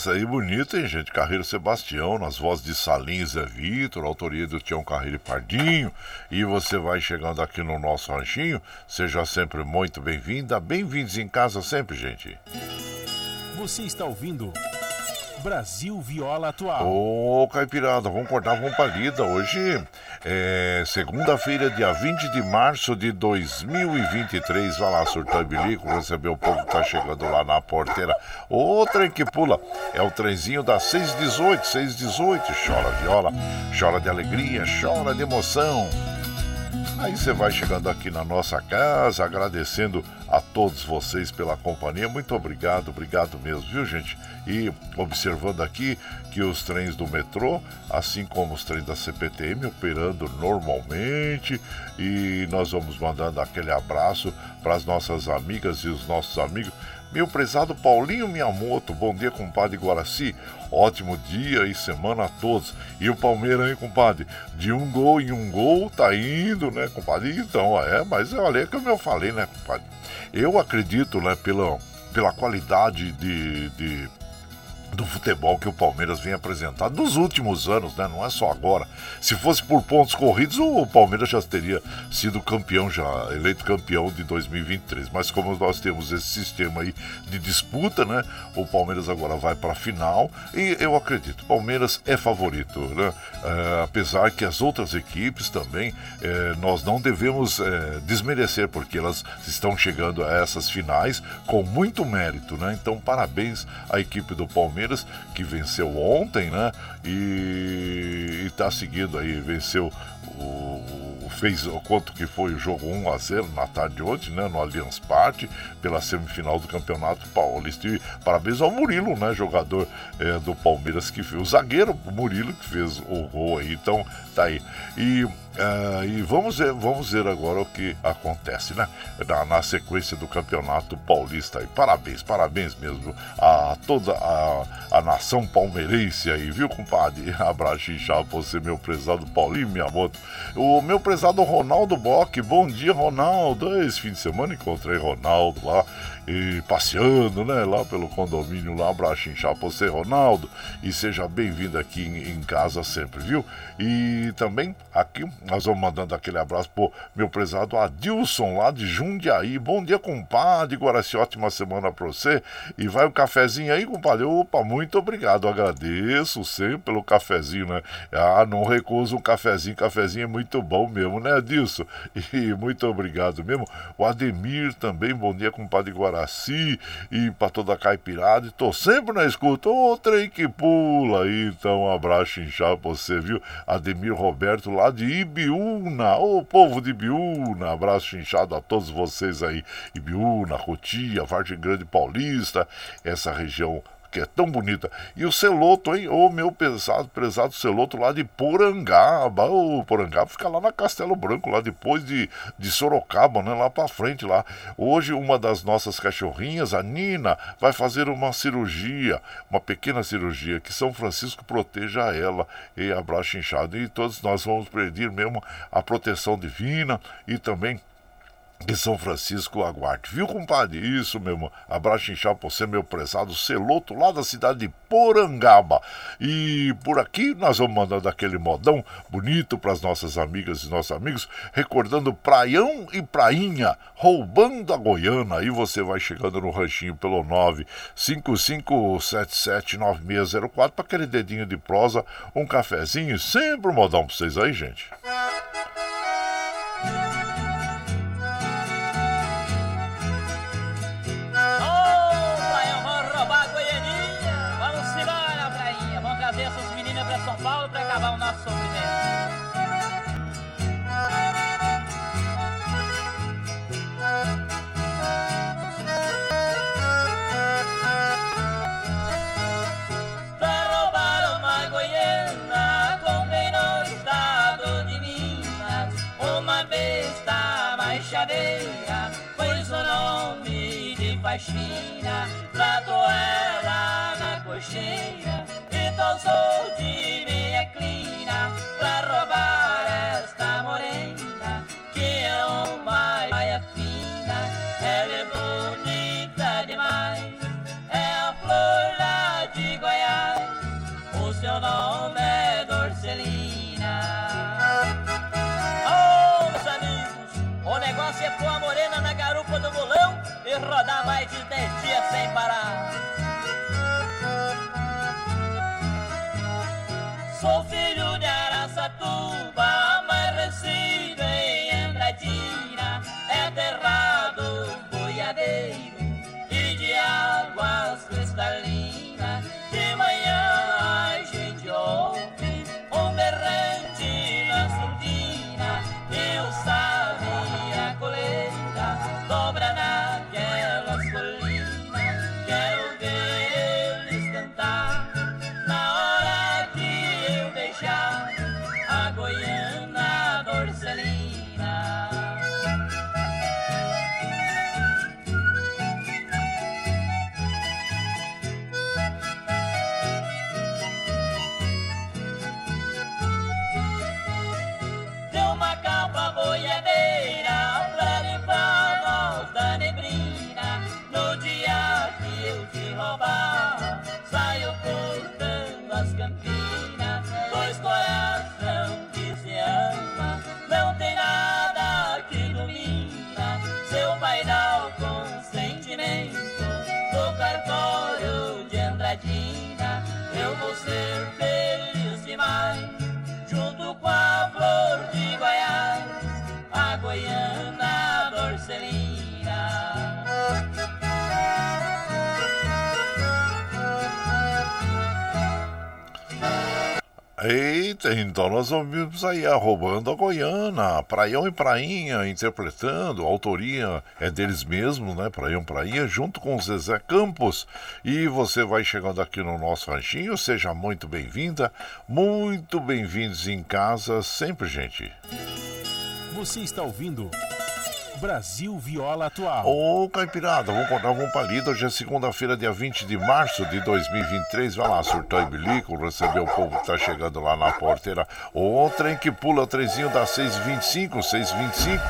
Essa aí, bonita, hein, gente? Carreiro Sebastião, nas vozes de Salim Zé Vitor, autoria do Tião Carreiro e Pardinho. E você vai chegando aqui no nosso ranchinho, seja sempre muito bem-vinda. Bem-vindos em casa sempre, gente. Você está ouvindo. Brasil Viola Atual. Ô, Caipirada, vamos cortar uma palida. Hoje é segunda-feira, dia 20 de março de 2023. Vai lá, surtar bilico, receber o povo que tá chegando lá na porteira. O trem que pula é o trenzinho da 618, 618. Chora viola, chora de alegria, chora de emoção. Aí você vai chegando aqui na nossa casa, agradecendo a todos vocês pela companhia. Muito obrigado, obrigado mesmo, viu, gente? E observando aqui que os trens do metrô, assim como os trens da CPTM, operando normalmente. E nós vamos mandando aquele abraço para as nossas amigas e os nossos amigos. Meu prezado Paulinho Miyamoto, bom dia, compadre Guaraci. Ótimo dia e semana a todos. E o Palmeiras, hein, compadre? De um gol em um gol, tá indo, né, compadre? Então, é, mas olha, é como eu falei, né, compadre? Eu acredito, né, pela, pela qualidade de, de do futebol que o Palmeiras vem apresentando nos últimos anos, né? Não é só agora. Se fosse por pontos corridos, o Palmeiras já teria sido campeão, já eleito campeão de 2023. Mas como nós temos esse sistema aí de disputa, né? O Palmeiras agora vai para a final e eu acredito, Palmeiras é favorito, né? É, apesar que as outras equipes também é, nós não devemos é, desmerecer porque elas estão chegando a essas finais com muito mérito, né? Então parabéns à equipe do Palmeiras Palmeiras, que venceu ontem, né? E está seguindo aí, venceu o, fez quanto que foi o jogo 1 a 0 na tarde de ontem, né, no Allianz Parque, pela semifinal do Campeonato Paulista. E parabéns ao Murilo, né, jogador é, do Palmeiras que fez o zagueiro Murilo que fez o gol aí. Então, tá aí. E Uh, e vamos ver, vamos ver agora o que acontece, né? Na, na sequência do Campeonato Paulista aí. Parabéns, parabéns mesmo a toda a, a nação palmeirense aí, viu, compadre? Abraço inchado pra você, meu prezado Paulinho Miyamoto. O meu prezado Ronaldo Bock, bom dia, Ronaldo. Esse fim de semana encontrei Ronaldo lá e passeando, né, lá pelo condomínio lá, abraço inchado você, Ronaldo. E seja bem-vindo aqui em, em casa sempre, viu? E também aqui nós vamos mandando aquele abraço pro meu prezado Adilson, lá de Jundiaí. Bom dia, compadre. Guaraci, ótima semana pra você. E vai o um cafezinho aí, compadre? Opa, muito obrigado. agradeço sempre pelo cafezinho, né? Ah, não recuso um cafezinho. Cafezinho é muito bom mesmo, né, Adilson? E muito obrigado mesmo. O Ademir também, bom dia, compadre Guaraci. E pra toda a caipirada. E tô sempre na escuta. Ô, trem que pula. Então, um abraço inchado pra você, viu? Ademir Roberto, lá de Ibi Ibiúna, ô povo de Ibiúna, abraço inchado a todos vocês aí, Ibiúna, Cotia, Vargem Grande Paulista, essa região que é tão bonita. E o Celoto, hein? Ô meu pesado, prezado Celoto lá de Porangaba. O Porangaba fica lá na Castelo Branco, lá depois de, de Sorocaba, né? Lá pra frente lá. Hoje uma das nossas cachorrinhas, a Nina, vai fazer uma cirurgia, uma pequena cirurgia, que São Francisco proteja ela. E abraço inchado. E todos nós vamos pedir mesmo a proteção divina e também de São Francisco aguarde. Viu, compadre? Isso mesmo. Abraço inchado por você, meu prezado Celoto, lá da cidade de Porangaba. E por aqui nós vamos mandando aquele modão bonito para as nossas amigas e nossos amigos, recordando Praião e Prainha, roubando a Goiana. Aí você vai chegando no ranchinho pelo 955779604 para aquele dedinho de prosa, um cafezinho, sempre um modão para vocês aí, gente. copa boiadeira Eita, então nós ouvimos aí arrobando a Goiana, Praião e Prainha, interpretando, a autoria é deles mesmos, né? Praião e Prainha, junto com o Zezé Campos. E você vai chegando aqui no nosso ranchinho, seja muito bem-vinda, muito bem-vindos em casa, sempre, gente. Você está ouvindo Brasil Viola Atual. Ô, Caipirada, vamos contar um palito. Hoje é segunda-feira, dia 20 de março de 2023. Vai lá, surtou e bilico, receber o povo que tá chegando lá na porteira. O trem que pula, trezinho da 625, 625.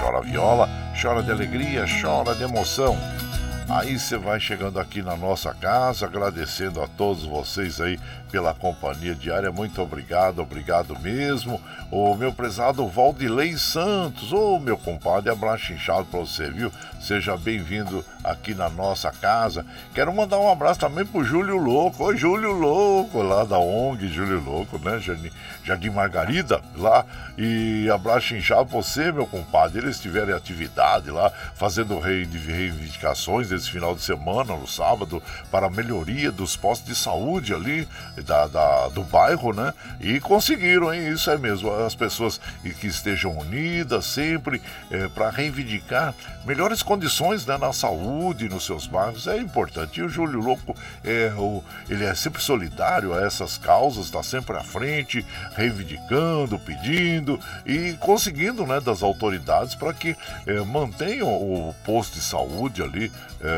Chora viola, chora de alegria, chora de emoção. Aí você vai chegando aqui na nossa casa, agradecendo a todos vocês aí pela companhia diária. Muito obrigado, obrigado mesmo. O meu prezado Valdilei Santos, ô meu compadre, abraço inchado pra você, viu? Seja bem-vindo aqui na nossa casa. Quero mandar um abraço também pro Júlio Louco, ô Júlio Louco, lá da ONG Júlio Louco, né? Jardim, Margarida, lá. E abraço inchado pra você, meu compadre. Eles tiveram atividade lá, fazendo reivindicações final de semana, no sábado, para a melhoria dos postos de saúde ali da, da, do bairro, né? E conseguiram, hein? Isso é mesmo. As pessoas que estejam unidas sempre é, para reivindicar melhores condições né, na saúde, nos seus bairros, é importante. E o Júlio Louco, é, o, ele é sempre solidário a essas causas, está sempre à frente, reivindicando, pedindo e conseguindo né, das autoridades para que é, mantenham o posto de saúde ali é,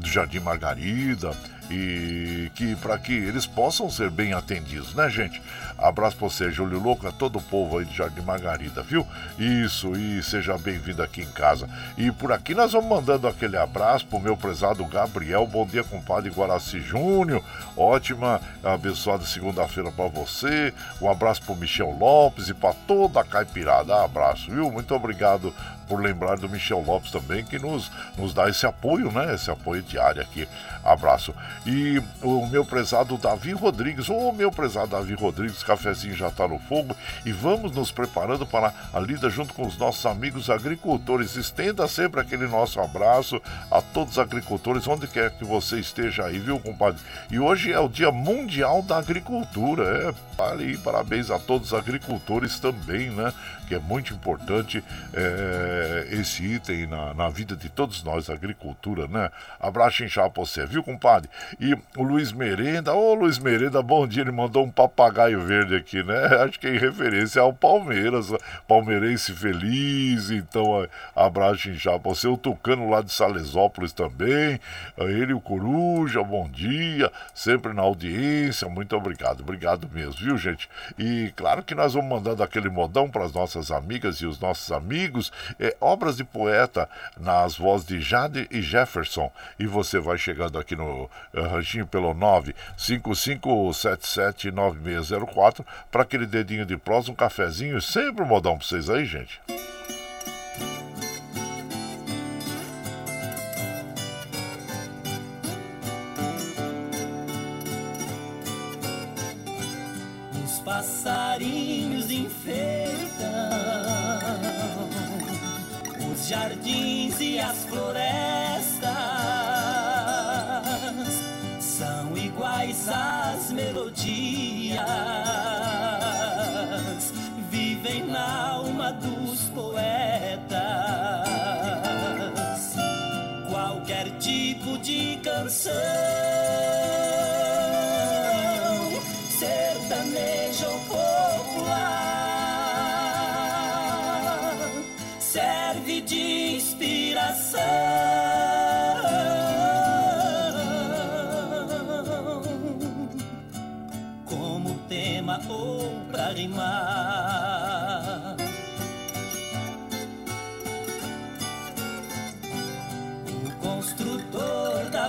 do Jardim Margarida e que para que eles possam ser bem atendidos, né, gente? Abraço pra você, Júlio Louco, a todo o povo aí de Jardim Margarida, viu? Isso, e seja bem-vindo aqui em casa. E por aqui nós vamos mandando aquele abraço pro meu prezado Gabriel. Bom dia, compadre Guaraci Júnior. Ótima, abençoada segunda-feira para você. Um abraço pro Michel Lopes e para toda a caipirada. Abraço, viu? Muito obrigado por lembrar do Michel Lopes também, que nos, nos dá esse apoio, né? Esse apoio diário aqui. Abraço. E o meu prezado Davi Rodrigues, ô meu prezado Davi Rodrigues, cafezinho já está no fogo e vamos nos preparando para a lida junto com os nossos amigos agricultores. Estenda sempre aquele nosso abraço a todos os agricultores, onde quer que você esteja aí, viu, compadre? E hoje é o Dia Mundial da Agricultura, é. Ali, parabéns a todos os agricultores também, né? Que é muito importante é, esse item na, na vida de todos nós, agricultura, né? Abraço inchado pra você, viu, compadre? E o Luiz Merenda, ô Luiz Merenda, bom dia, ele mandou um papagaio verde aqui, né? Acho que é em referência ao Palmeiras, palmeirense feliz, então abraço inchado pra você. O Tucano lá de Salesópolis também, ele o Coruja, bom dia, sempre na audiência, muito obrigado, obrigado mesmo, viu, gente? E claro que nós vamos mandando aquele modão para as nossas amigas e os nossos amigos, é, obras de poeta nas vozes de Jade e Jefferson. E você vai chegando aqui no uh, ranchinho pelo 955779604 para aquele dedinho de prosa, um cafezinho, sempre um modão para vocês aí, gente. Passarinhos enfeitam os jardins e as florestas são iguais às melodias, vivem na alma dos poetas. Qualquer tipo de canção,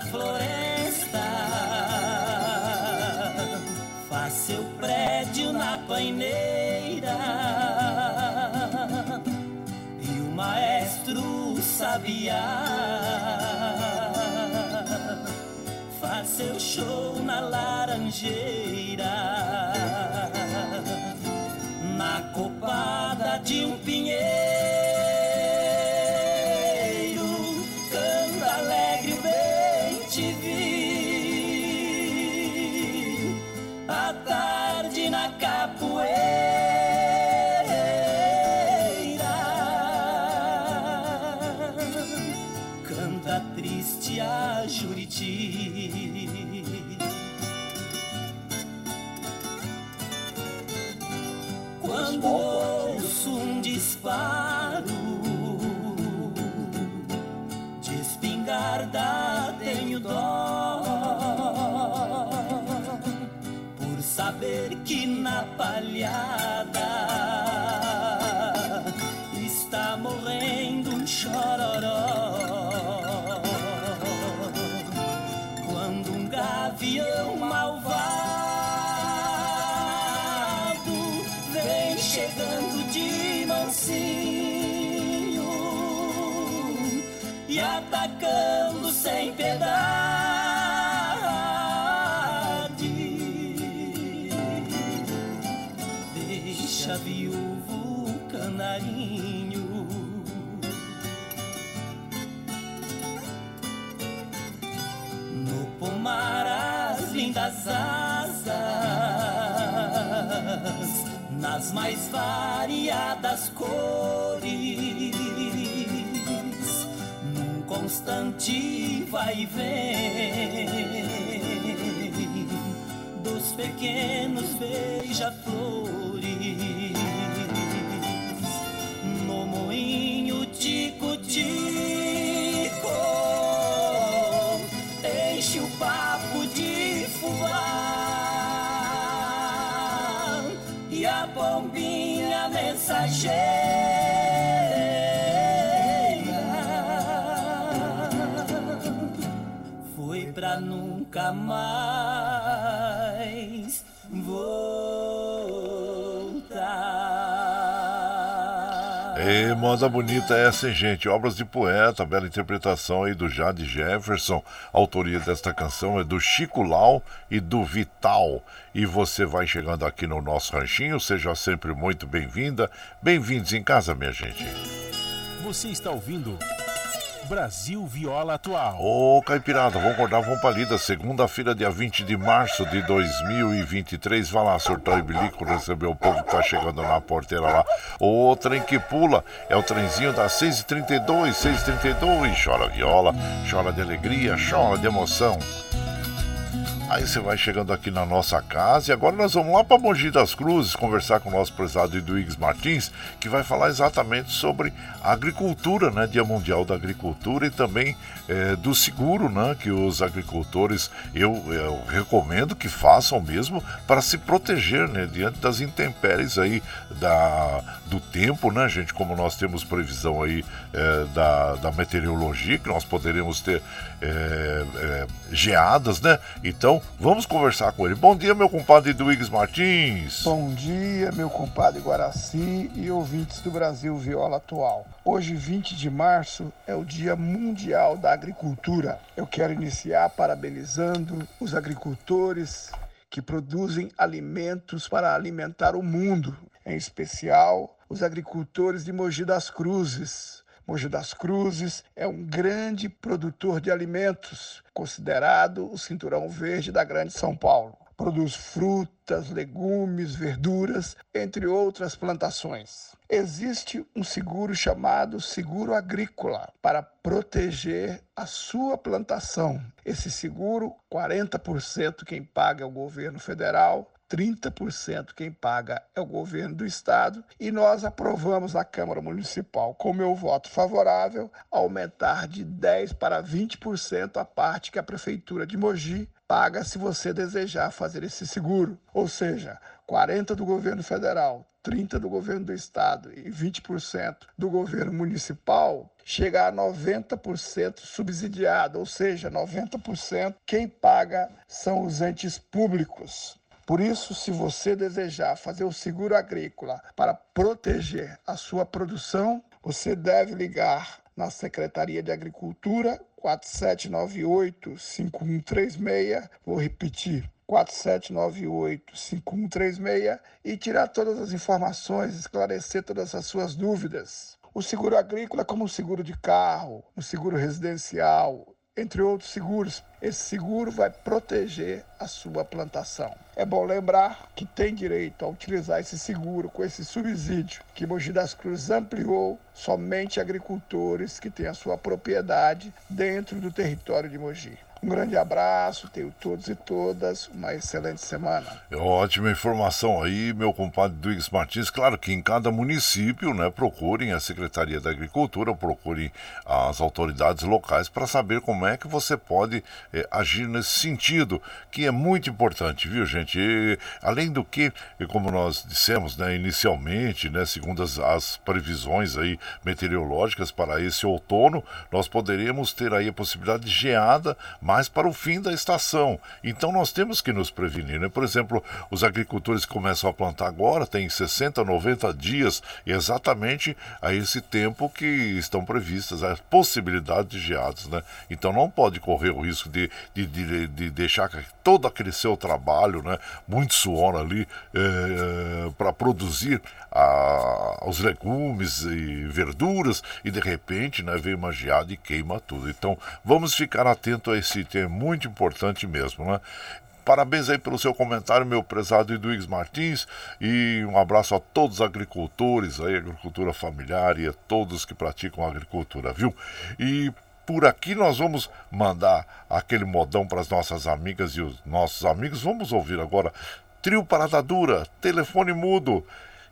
floresta. Faz seu prédio na paineira. E o maestro sabiá. Faz seu show na laranjeira. Na copada de um canta triste a Juriti. Quando ouço um disparo de espingarda, tenho dó por saber que na palhada está morrendo um chororó. Asas nas mais variadas cores, num constante vai vem dos pequenos beija-flores, moda bonita é essa, hein, gente? Obras de poeta, bela interpretação aí do Jade Jefferson. A autoria desta canção é do Chico Lau e do Vital. E você vai chegando aqui no nosso ranchinho, seja sempre muito bem-vinda. Bem-vindos em casa, minha gente. Você está ouvindo Brasil Viola Atual. Ô, Caipirada, vamos acordar, vamos pra lida. Segunda-feira, dia 20 de março de 2023. Vai lá, surtar e bilico, receber o povo que tá chegando na porteira lá. O trem que pula é o trenzinho das 6h32, 6h32. Chora viola, chora de alegria, chora de emoção. Aí você vai chegando aqui na nossa casa e agora nós vamos lá para Mogi das Cruzes conversar com o nosso prezado Eduígues Martins, que vai falar exatamente sobre a agricultura, né, Dia Mundial da Agricultura e também é, do seguro, né, que os agricultores eu, eu, recomendo que façam mesmo para se proteger, né, diante das intempéries aí da, do tempo, né, gente, como nós temos previsão aí é, da, da meteorologia, que nós poderemos ter é, geadas, né? Então, vamos conversar com ele. Bom dia, meu compadre Duígues Martins. Bom dia, meu compadre Guaraci e ouvintes do Brasil Viola Atual. Hoje, 20 de março, é o Dia Mundial da Agricultura. Eu quero iniciar parabenizando os agricultores que produzem alimentos para alimentar o mundo, em especial os agricultores de Mogi das Cruzes, Mogi das Cruzes é um grande produtor de alimentos, considerado o cinturão verde da Grande São Paulo. Produz frutas, legumes, verduras, entre outras plantações. Existe um seguro chamado seguro agrícola para proteger a sua plantação. Esse seguro, 40% quem paga é o governo federal, 30% quem paga é o governo do estado e nós aprovamos na Câmara Municipal, com meu voto favorável, aumentar de 10 para 20% a parte que a prefeitura de Mogi paga se você desejar fazer esse seguro. Ou seja, 40 do governo federal, 30 do governo do estado e 20% do governo municipal, chega a 90% subsidiado, ou seja, 90% quem paga são os entes públicos. Por isso, se você desejar fazer o seguro agrícola para proteger a sua produção, você deve ligar na Secretaria de Agricultura 4798-5136. Vou repetir. 4798-5136 e tirar todas as informações, esclarecer todas as suas dúvidas. O seguro agrícola, como o seguro de carro, o seguro residencial, entre outros seguros, Esse seguro vai proteger a sua plantação. É bom lembrar que tem direito a utilizar esse seguro com esse subsídio que Mogi das Cruzes ampliou somente agricultores que têm a sua propriedade dentro do território de Mogi. Um grande abraço, tenho todos e todas uma excelente semana. É ótima informação aí, meu compadre Duígues Martins. Claro que em cada município, né, procurem a Secretaria da Agricultura, procurem as autoridades locais para saber como é que você pode é, agir nesse sentido, que é muito importante, viu, gente? E, além do que, como nós dissemos, né, inicialmente, né, segundo as, as previsões aí meteorológicas para esse outono, nós poderemos ter aí a possibilidade de geada mais para o fim da estação. Então nós temos que nos prevenir. Né? Por exemplo, os agricultores que começam a plantar agora têm 60, 90 dias exatamente a esse tempo que estão previstas as possibilidades de geadas. Né? Então não pode correr o risco de, de, de, de deixar todo aquele seu trabalho, né? muito suor ali, é, para produzir a, os legumes e verduras e de repente né, vem uma geada e queima tudo. Então vamos ficar atento a esse item é muito importante mesmo, né? Parabéns aí pelo seu comentário, meu prezado Eduígues Martins, e um abraço a todos os agricultores aí, agricultura familiar e a todos que praticam agricultura, viu? E por aqui nós vamos mandar aquele modão para as nossas amigas e os nossos amigos. Vamos ouvir agora Trio Parada Dura, telefone mudo.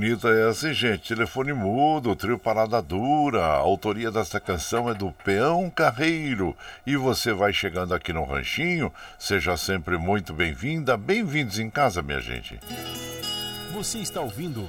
Bonita é assim, gente. Telefone mudo, trio Parada Dura. A autoria desta canção é do Peão Carreiro. E você vai chegando aqui no Ranchinho. Seja sempre muito bem-vinda. Bem-vindos em casa, minha gente. Você está ouvindo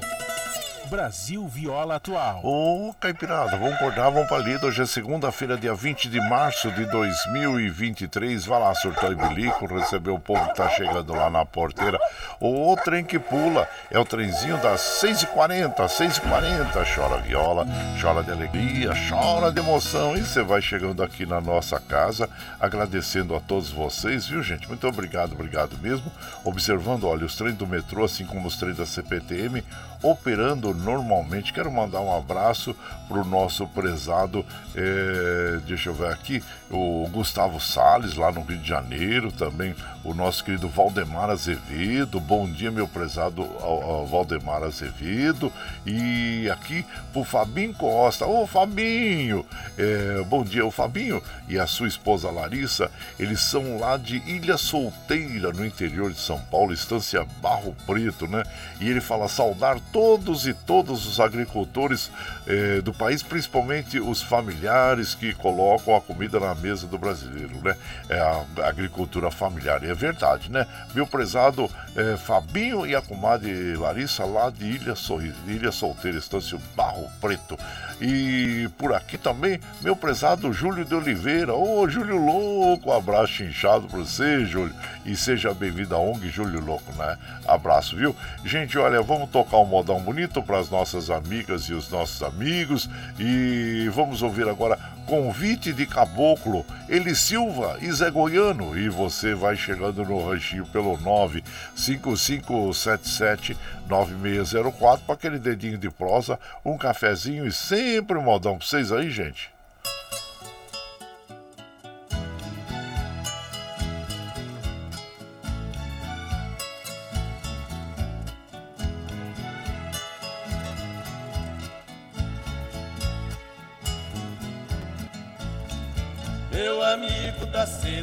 Brasil Viola Atual. Ô, oh, Caipirada, vamos acordar, vamos pra lida. Hoje é segunda-feira, dia 20 de março de 2023. Vai lá, surtou e bilico, receber o povo que tá chegando lá na porteira. O trem que pula é o trenzinho das 6h40, 6h40. Chora viola, chora de alegria, chora de emoção. E você vai chegando aqui na nossa casa, agradecendo a todos vocês, viu, gente? Muito obrigado, obrigado mesmo. Observando, olha, os trens do metrô, assim como os trens da CPTM, operando normalmente. Quero mandar um abraço para o nosso prezado, é, deixa eu ver aqui, o Gustavo Sales, lá no Rio de Janeiro, também o nosso querido Valdemar Azevedo. Bom dia, meu prezado ao, Valdemar Azevedo. E aqui pro Fabinho Costa. Ô Fabinho! É, bom dia, o Fabinho e a sua esposa Larissa, eles são lá de Ilha Solteira, no interior de São Paulo, estância Barro Preto, né? E ele fala saudar todos e todos os agricultores é, do país, principalmente os familiares que colocam a comida na mesa do brasileiro, né? É a agricultura familiar. E é verdade, né? Meu prezado é, Fabinho e a comadre Larissa, lá de Ilha, Sorri, Ilha Solteira, estância Barro Preto. E por aqui também, meu prezado Júlio de Oliveira. Ô, Júlio Louco, um abraço inchado pra você, Júlio. E seja bem-vindo à ONG Júlio Louco, né? Abraço, viu? Gente, olha, vamos tocar um modão bonito para as nossas amigas e os nossos amigos. E vamos ouvir agora Convite de Caboclo, Eli Silva e Zé Goiano. E você vai chegando no ranchinho pelo 95577 9604 para aquele dedinho de prosa, um cafezinho e sempre um modão para vocês aí, gente.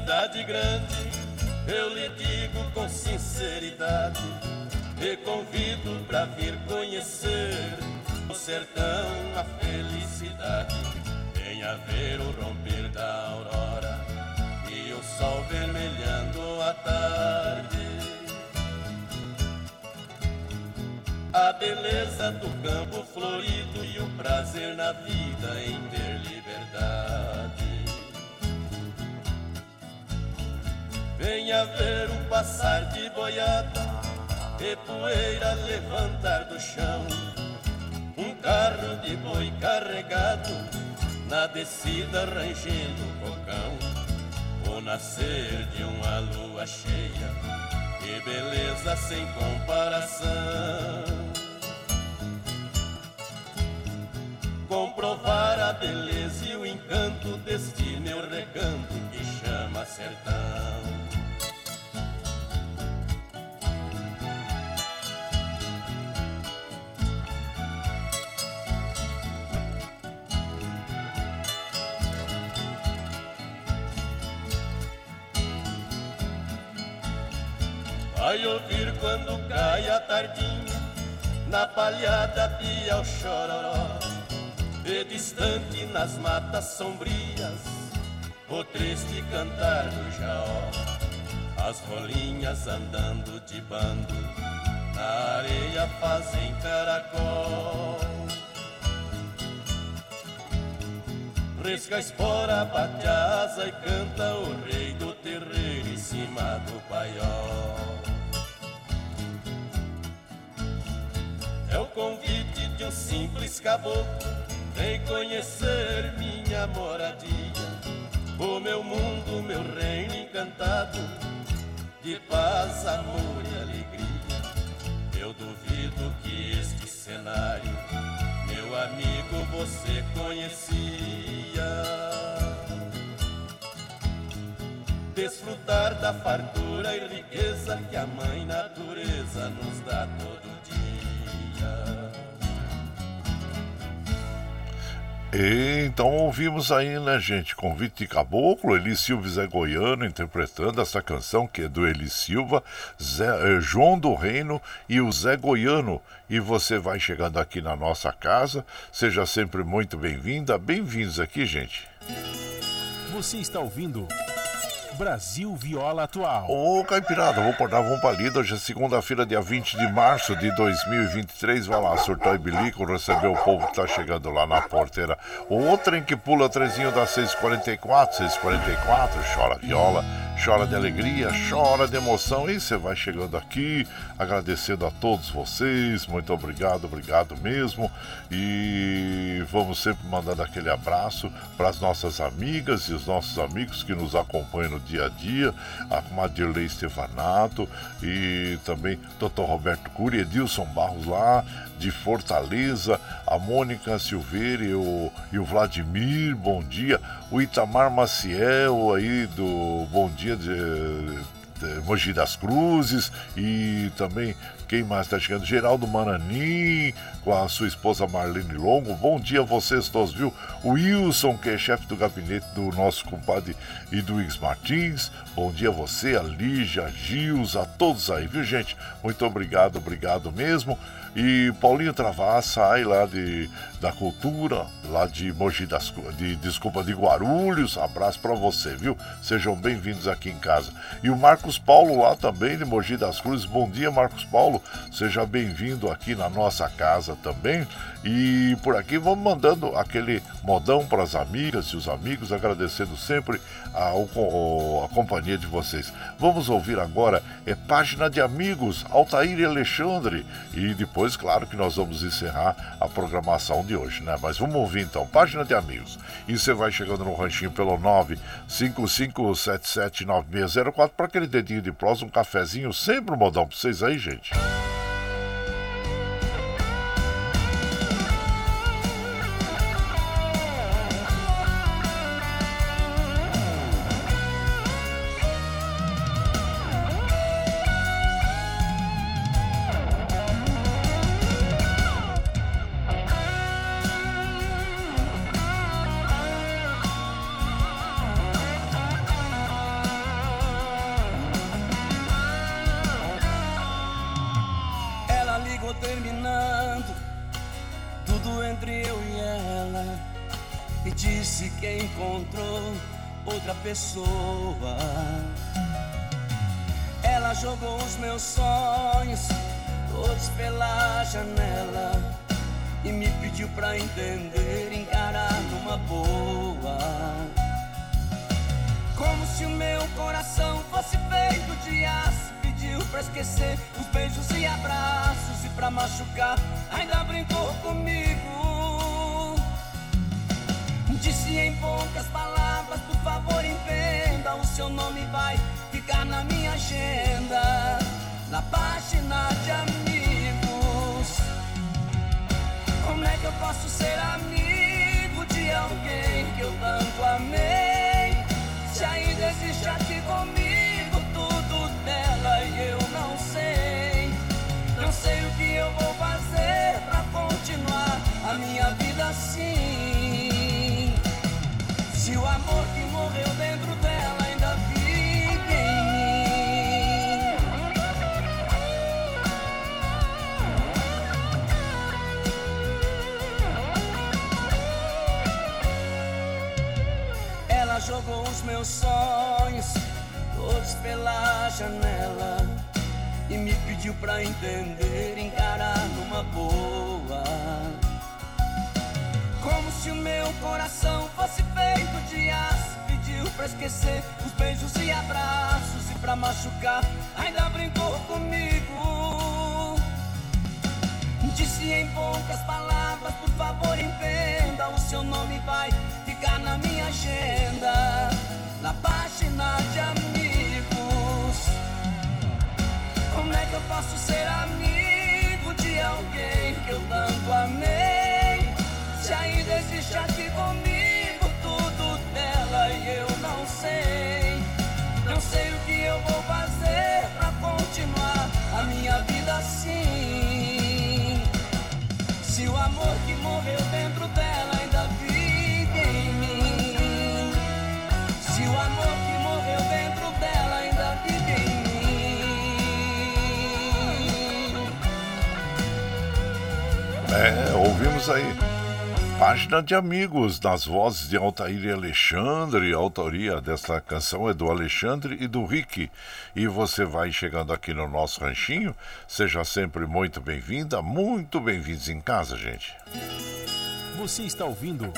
Cidade grande, eu lhe digo com sinceridade te convido pra vir conhecer o sertão, a felicidade. Venha ver o romper da aurora e o sol vermelhando a tarde. A beleza do campo florido e o prazer na vida em ter liberdade. Venha ver o passar de boiada e poeira levantar do chão. Um carro de boi carregado na descida rangendo o cocão. O nascer de uma lua cheia e beleza sem comparação. Comprovar a beleza e o encanto deste meu recanto que chama sertão. Vai ouvir quando cai a tardinha Na palhada pia o chororó. E distante nas matas sombrias O triste cantar do jaó. As rolinhas andando de bando Na areia fazem caracol. Risca a espora, bate a asa e canta o rei do terreiro em cima do paiol É o convite de um simples caboclo Vem conhecer minha moradia. O meu mundo, meu reino encantado De paz, amor e alegria. Eu duvido que este cenário Meu amigo, você conhecia. Desfrutar da fartura e riqueza Que a mãe natureza nos dá todo Então ouvimos aí, né, gente, Convite de Caboclo, Eli Silva Zé Goiano interpretando essa canção que é do Eli Silva, Zé, eh, João do Reino e o Zé Goiano. E você vai chegando aqui na nossa casa, seja sempre muito bem-vinda, bem-vindos aqui, gente. Você está ouvindo Brasil Viola Atual. Ô, Caipirada, vou acordar, vamos pra lida. Hoje é segunda-feira, dia 20 de março de 2023. Vai lá, surtar e bilico, receber o povo que tá chegando lá na porteira. O trem que pula, trezinho da 644, 644, chora viola, chora de alegria, chora de emoção. E você vai chegando aqui, agradecendo a todos vocês. Muito obrigado, obrigado mesmo. E vamos sempre mandando aquele abraço para as nossas amigas e os nossos amigos que nos acompanham no dia a dia, a Madirley Stefanato e também Dr. Roberto Cury, Edilson Barros lá de Fortaleza, a Mônica Silveira e o, e o Vladimir, bom dia, o Itamar Maciel aí do Bom Dia de, de Mogi das Cruzes e também quem mais está chegando? Geraldo Mananim, com a sua esposa Marlene Longo. Bom dia a vocês todos, viu? Wilson, que é chefe do gabinete do nosso compadre Iduígues Martins. Bom dia a você, a Lígia, a Gils, a todos aí, viu, gente? Muito obrigado, obrigado mesmo. E Paulinho Travassa, aí lá de, da Cultura, lá de Mogi das de desculpa, de Guarulhos. Abraço para você, viu? Sejam bem-vindos aqui em casa. E o Marcos Paulo lá também de Mogi das Cruzes. Bom dia, Marcos Paulo. Seja bem-vindo aqui na nossa casa também. E por aqui vamos mandando aquele modão para as amigas e os amigos, agradecendo sempre a, a, a companhia de vocês. Vamos ouvir agora é página de amigos, Altair e Alexandre. E depois, claro, que nós vamos encerrar a programação de hoje, né? Mas vamos ouvir então, página de amigos. E você vai chegando no ranchinho pelo 955779604 para aquele dedinho de prosa, um cafezinho, sempre um modão para vocês aí, gente. pessoa. Jogou os meus sonhos todos pela janela e me pediu pra entender, encarar numa boa. Como se o meu coração fosse feito de aço, pediu pra esquecer os beijos e abraços e pra machucar, ainda brincou comigo. Disse em poucas palavras, por favor entenda O seu nome vai na minha agenda Na página de amigos. Como é que eu posso ser amigo de alguém que eu tanto amei? Se ainda existe aqui comigo tudo dela e eu não sei. Não sei o que eu vou fazer pra continuar a minha vida assim. Se o amor que meus sonhos todos pela janela e me pediu pra entender, encarar numa boa. Como se o meu coração fosse feito de aço. Pediu pra esquecer os beijos e abraços. E pra machucar, ainda brincou comigo. Disse em poucas palavras: Por favor, entenda. O seu nome vai ficar na minha agenda. Na página de amigos. Como é que eu posso ser amigo de alguém que eu tanto amei? Se ainda existe aqui comigo É, ouvimos aí. Página de amigos, nas vozes de Altair e Alexandre. A autoria desta canção é do Alexandre e do Rick. E você vai chegando aqui no nosso ranchinho. Seja sempre muito bem-vinda, muito bem-vindos em casa, gente. Você está ouvindo.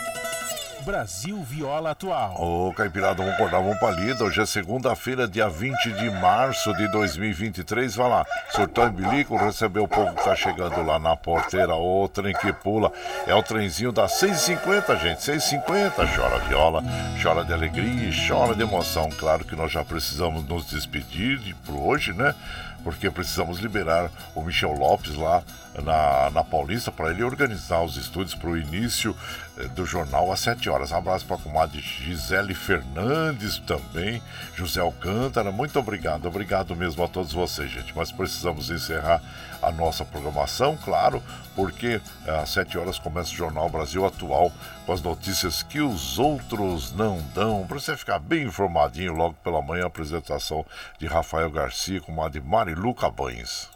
Brasil Viola Atual. Ô, Caipirada, vamos acordar, vamos pra lida. Hoje é segunda-feira, dia 20 de março de 2023. Vai lá, surtão e bilico, receber o povo que tá chegando lá na porteira. Ô, trem que pula. É o trenzinho das 6h50, gente. 6h50. Chora viola, chora de alegria e chora de emoção. Claro que nós já precisamos nos despedir de, por hoje, né? porque precisamos liberar o Michel Lopes lá na, na Paulista para ele organizar os estúdios para o início eh, do jornal às 7 horas. Um abraço para a comadre Gisele Fernandes também, José Alcântara, muito obrigado, obrigado mesmo a todos vocês, gente. Mas precisamos encerrar a nossa programação, claro, porque eh, às 7 horas começa o Jornal Brasil Atual com as notícias que os outros não dão, para você ficar bem informadinho logo pela manhã, a apresentação de Rafael Garcia com a de Marilu Cabanes.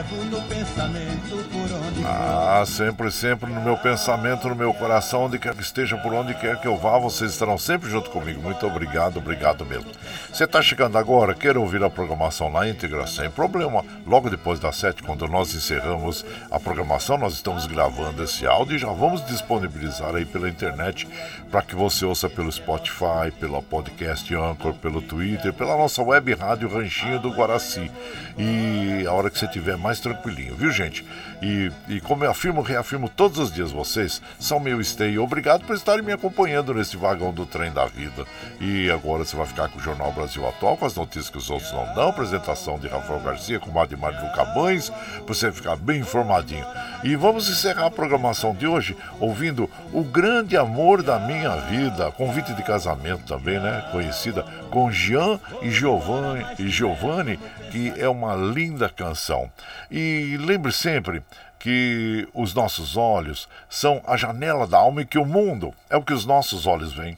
Levo no pensamento por onde Ah, sempre, sempre no meu pensamento, no meu coração, onde quer que esteja, por onde quer que eu vá, vocês estarão sempre junto comigo. Muito obrigado, obrigado mesmo. Você está chegando agora, quer ouvir a programação na íntegra, sem problema. Logo depois das sete, quando nós encerramos a programação, nós estamos gravando esse áudio e já vamos disponibilizar aí pela internet para que você ouça pelo Spotify, pelo podcast Anchor, pelo Twitter, pela nossa web rádio Ranchinho do Guaraci. E a hora que você estiver mais tranquilinho, viu, gente? E, e como eu afirmo, reafirmo todos os dias, vocês são meu stay. Obrigado por estarem me acompanhando nesse vagão do trem da vida. E agora você vai ficar com o Jornal Brasil Atual, com as notícias que os outros não dão. Apresentação de Rafael Garcia com o Ademar Cabães, para você ficar bem informadinho. E vamos encerrar a programação de hoje ouvindo O Grande Amor da Minha Vida, convite de casamento também, né? Conhecida com Jean e Giovanni, e Giovanni que é uma linda canção. E lembre sempre que os nossos olhos são a janela da alma e que o mundo é o que os nossos olhos veem.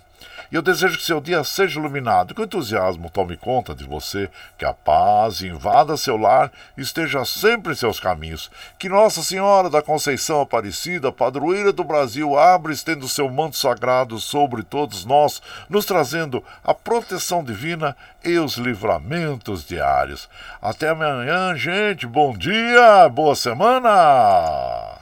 E eu desejo que seu dia seja iluminado, que o entusiasmo tome conta de você, que a paz invada seu lar e esteja sempre em seus caminhos. Que Nossa Senhora da Conceição Aparecida, padroeira do Brasil, abra estendo seu manto sagrado sobre todos nós, nos trazendo a proteção divina e os livramentos diários. Até amanhã, gente. Bom dia, boa semana!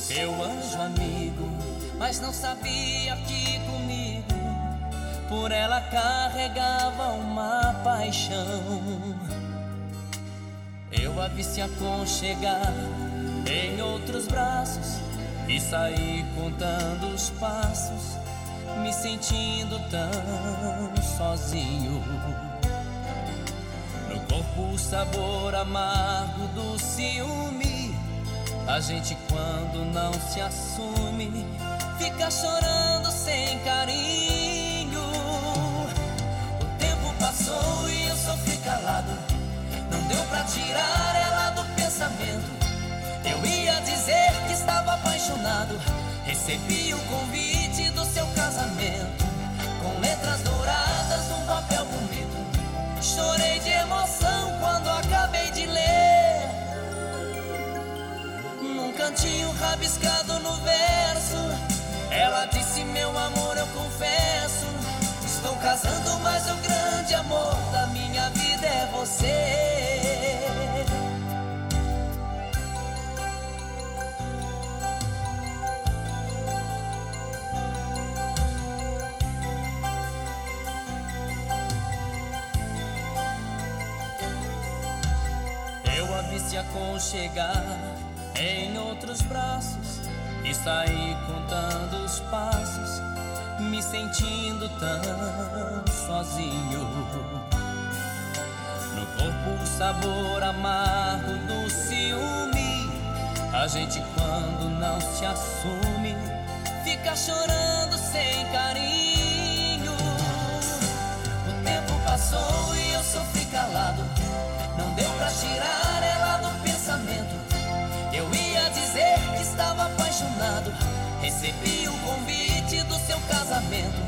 seu anjo amigo, mas não sabia que comigo por ela carregava uma paixão. Eu a vi se aconchegar em outros braços e saí contando os passos, me sentindo tão sozinho. No corpo o sabor amargo do ciúme. A gente quando não se assume fica chorando sem carinho. O tempo passou e eu sofri calado. Não deu pra tirar ela do pensamento. Eu ia dizer que estava apaixonado. Recebi o convite do seu casamento com letras douradas num papel bonito. Chorei de emoção cantinho rabiscado no verso. Ela disse: Meu amor, eu confesso. Estou casando, mas o grande amor da minha vida é você. Eu a vi se aconchegar em outros braços e sair contando os passos, me sentindo tão sozinho. No corpo o sabor amargo do ciúme, a gente quando não se assume, fica chorando sem carinho. O tempo passou e eu sofri calado, não deu pra tirar Recebi o convite do seu casamento.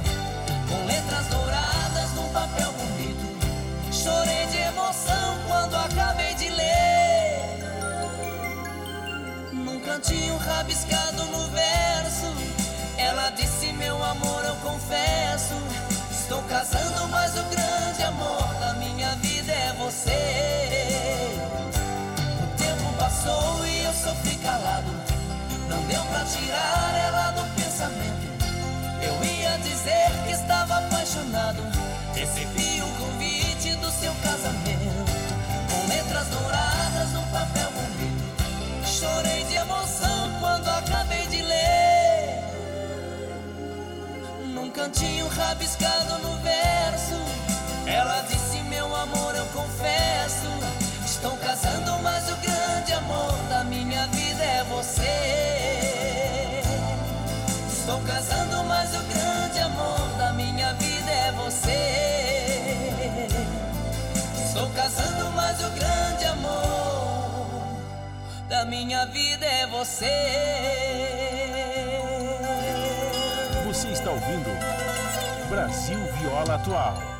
Com letras douradas num papel bonito. Chorei de emoção quando acabei de ler. Num cantinho rabiscado no verso. Ela disse: Meu amor, eu confesso. Estou casando, mas o grande minha vida é você. Você está ouvindo Brasil Viola Atual.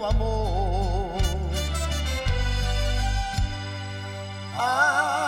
Teu amor. Ai,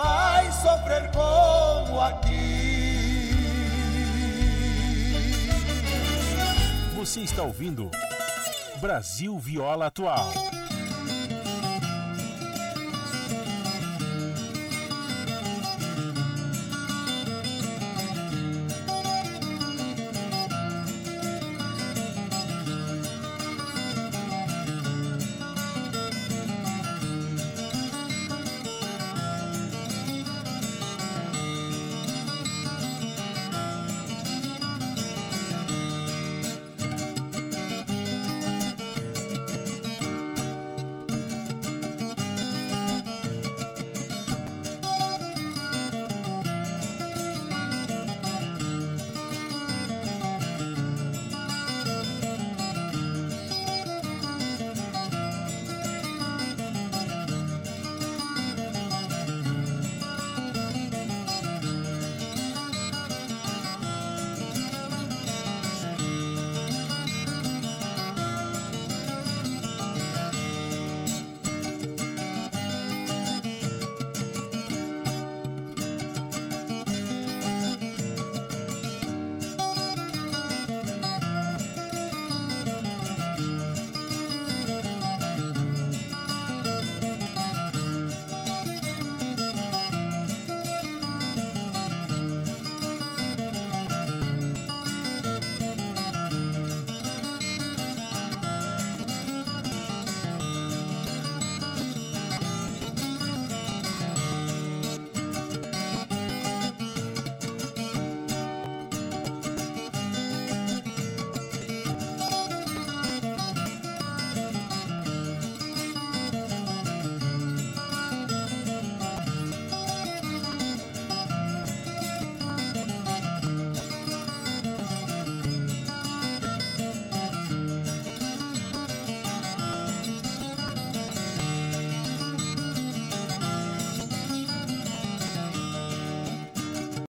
faz sofrer como a ti. Você está ouvindo Brasil Viola Atual.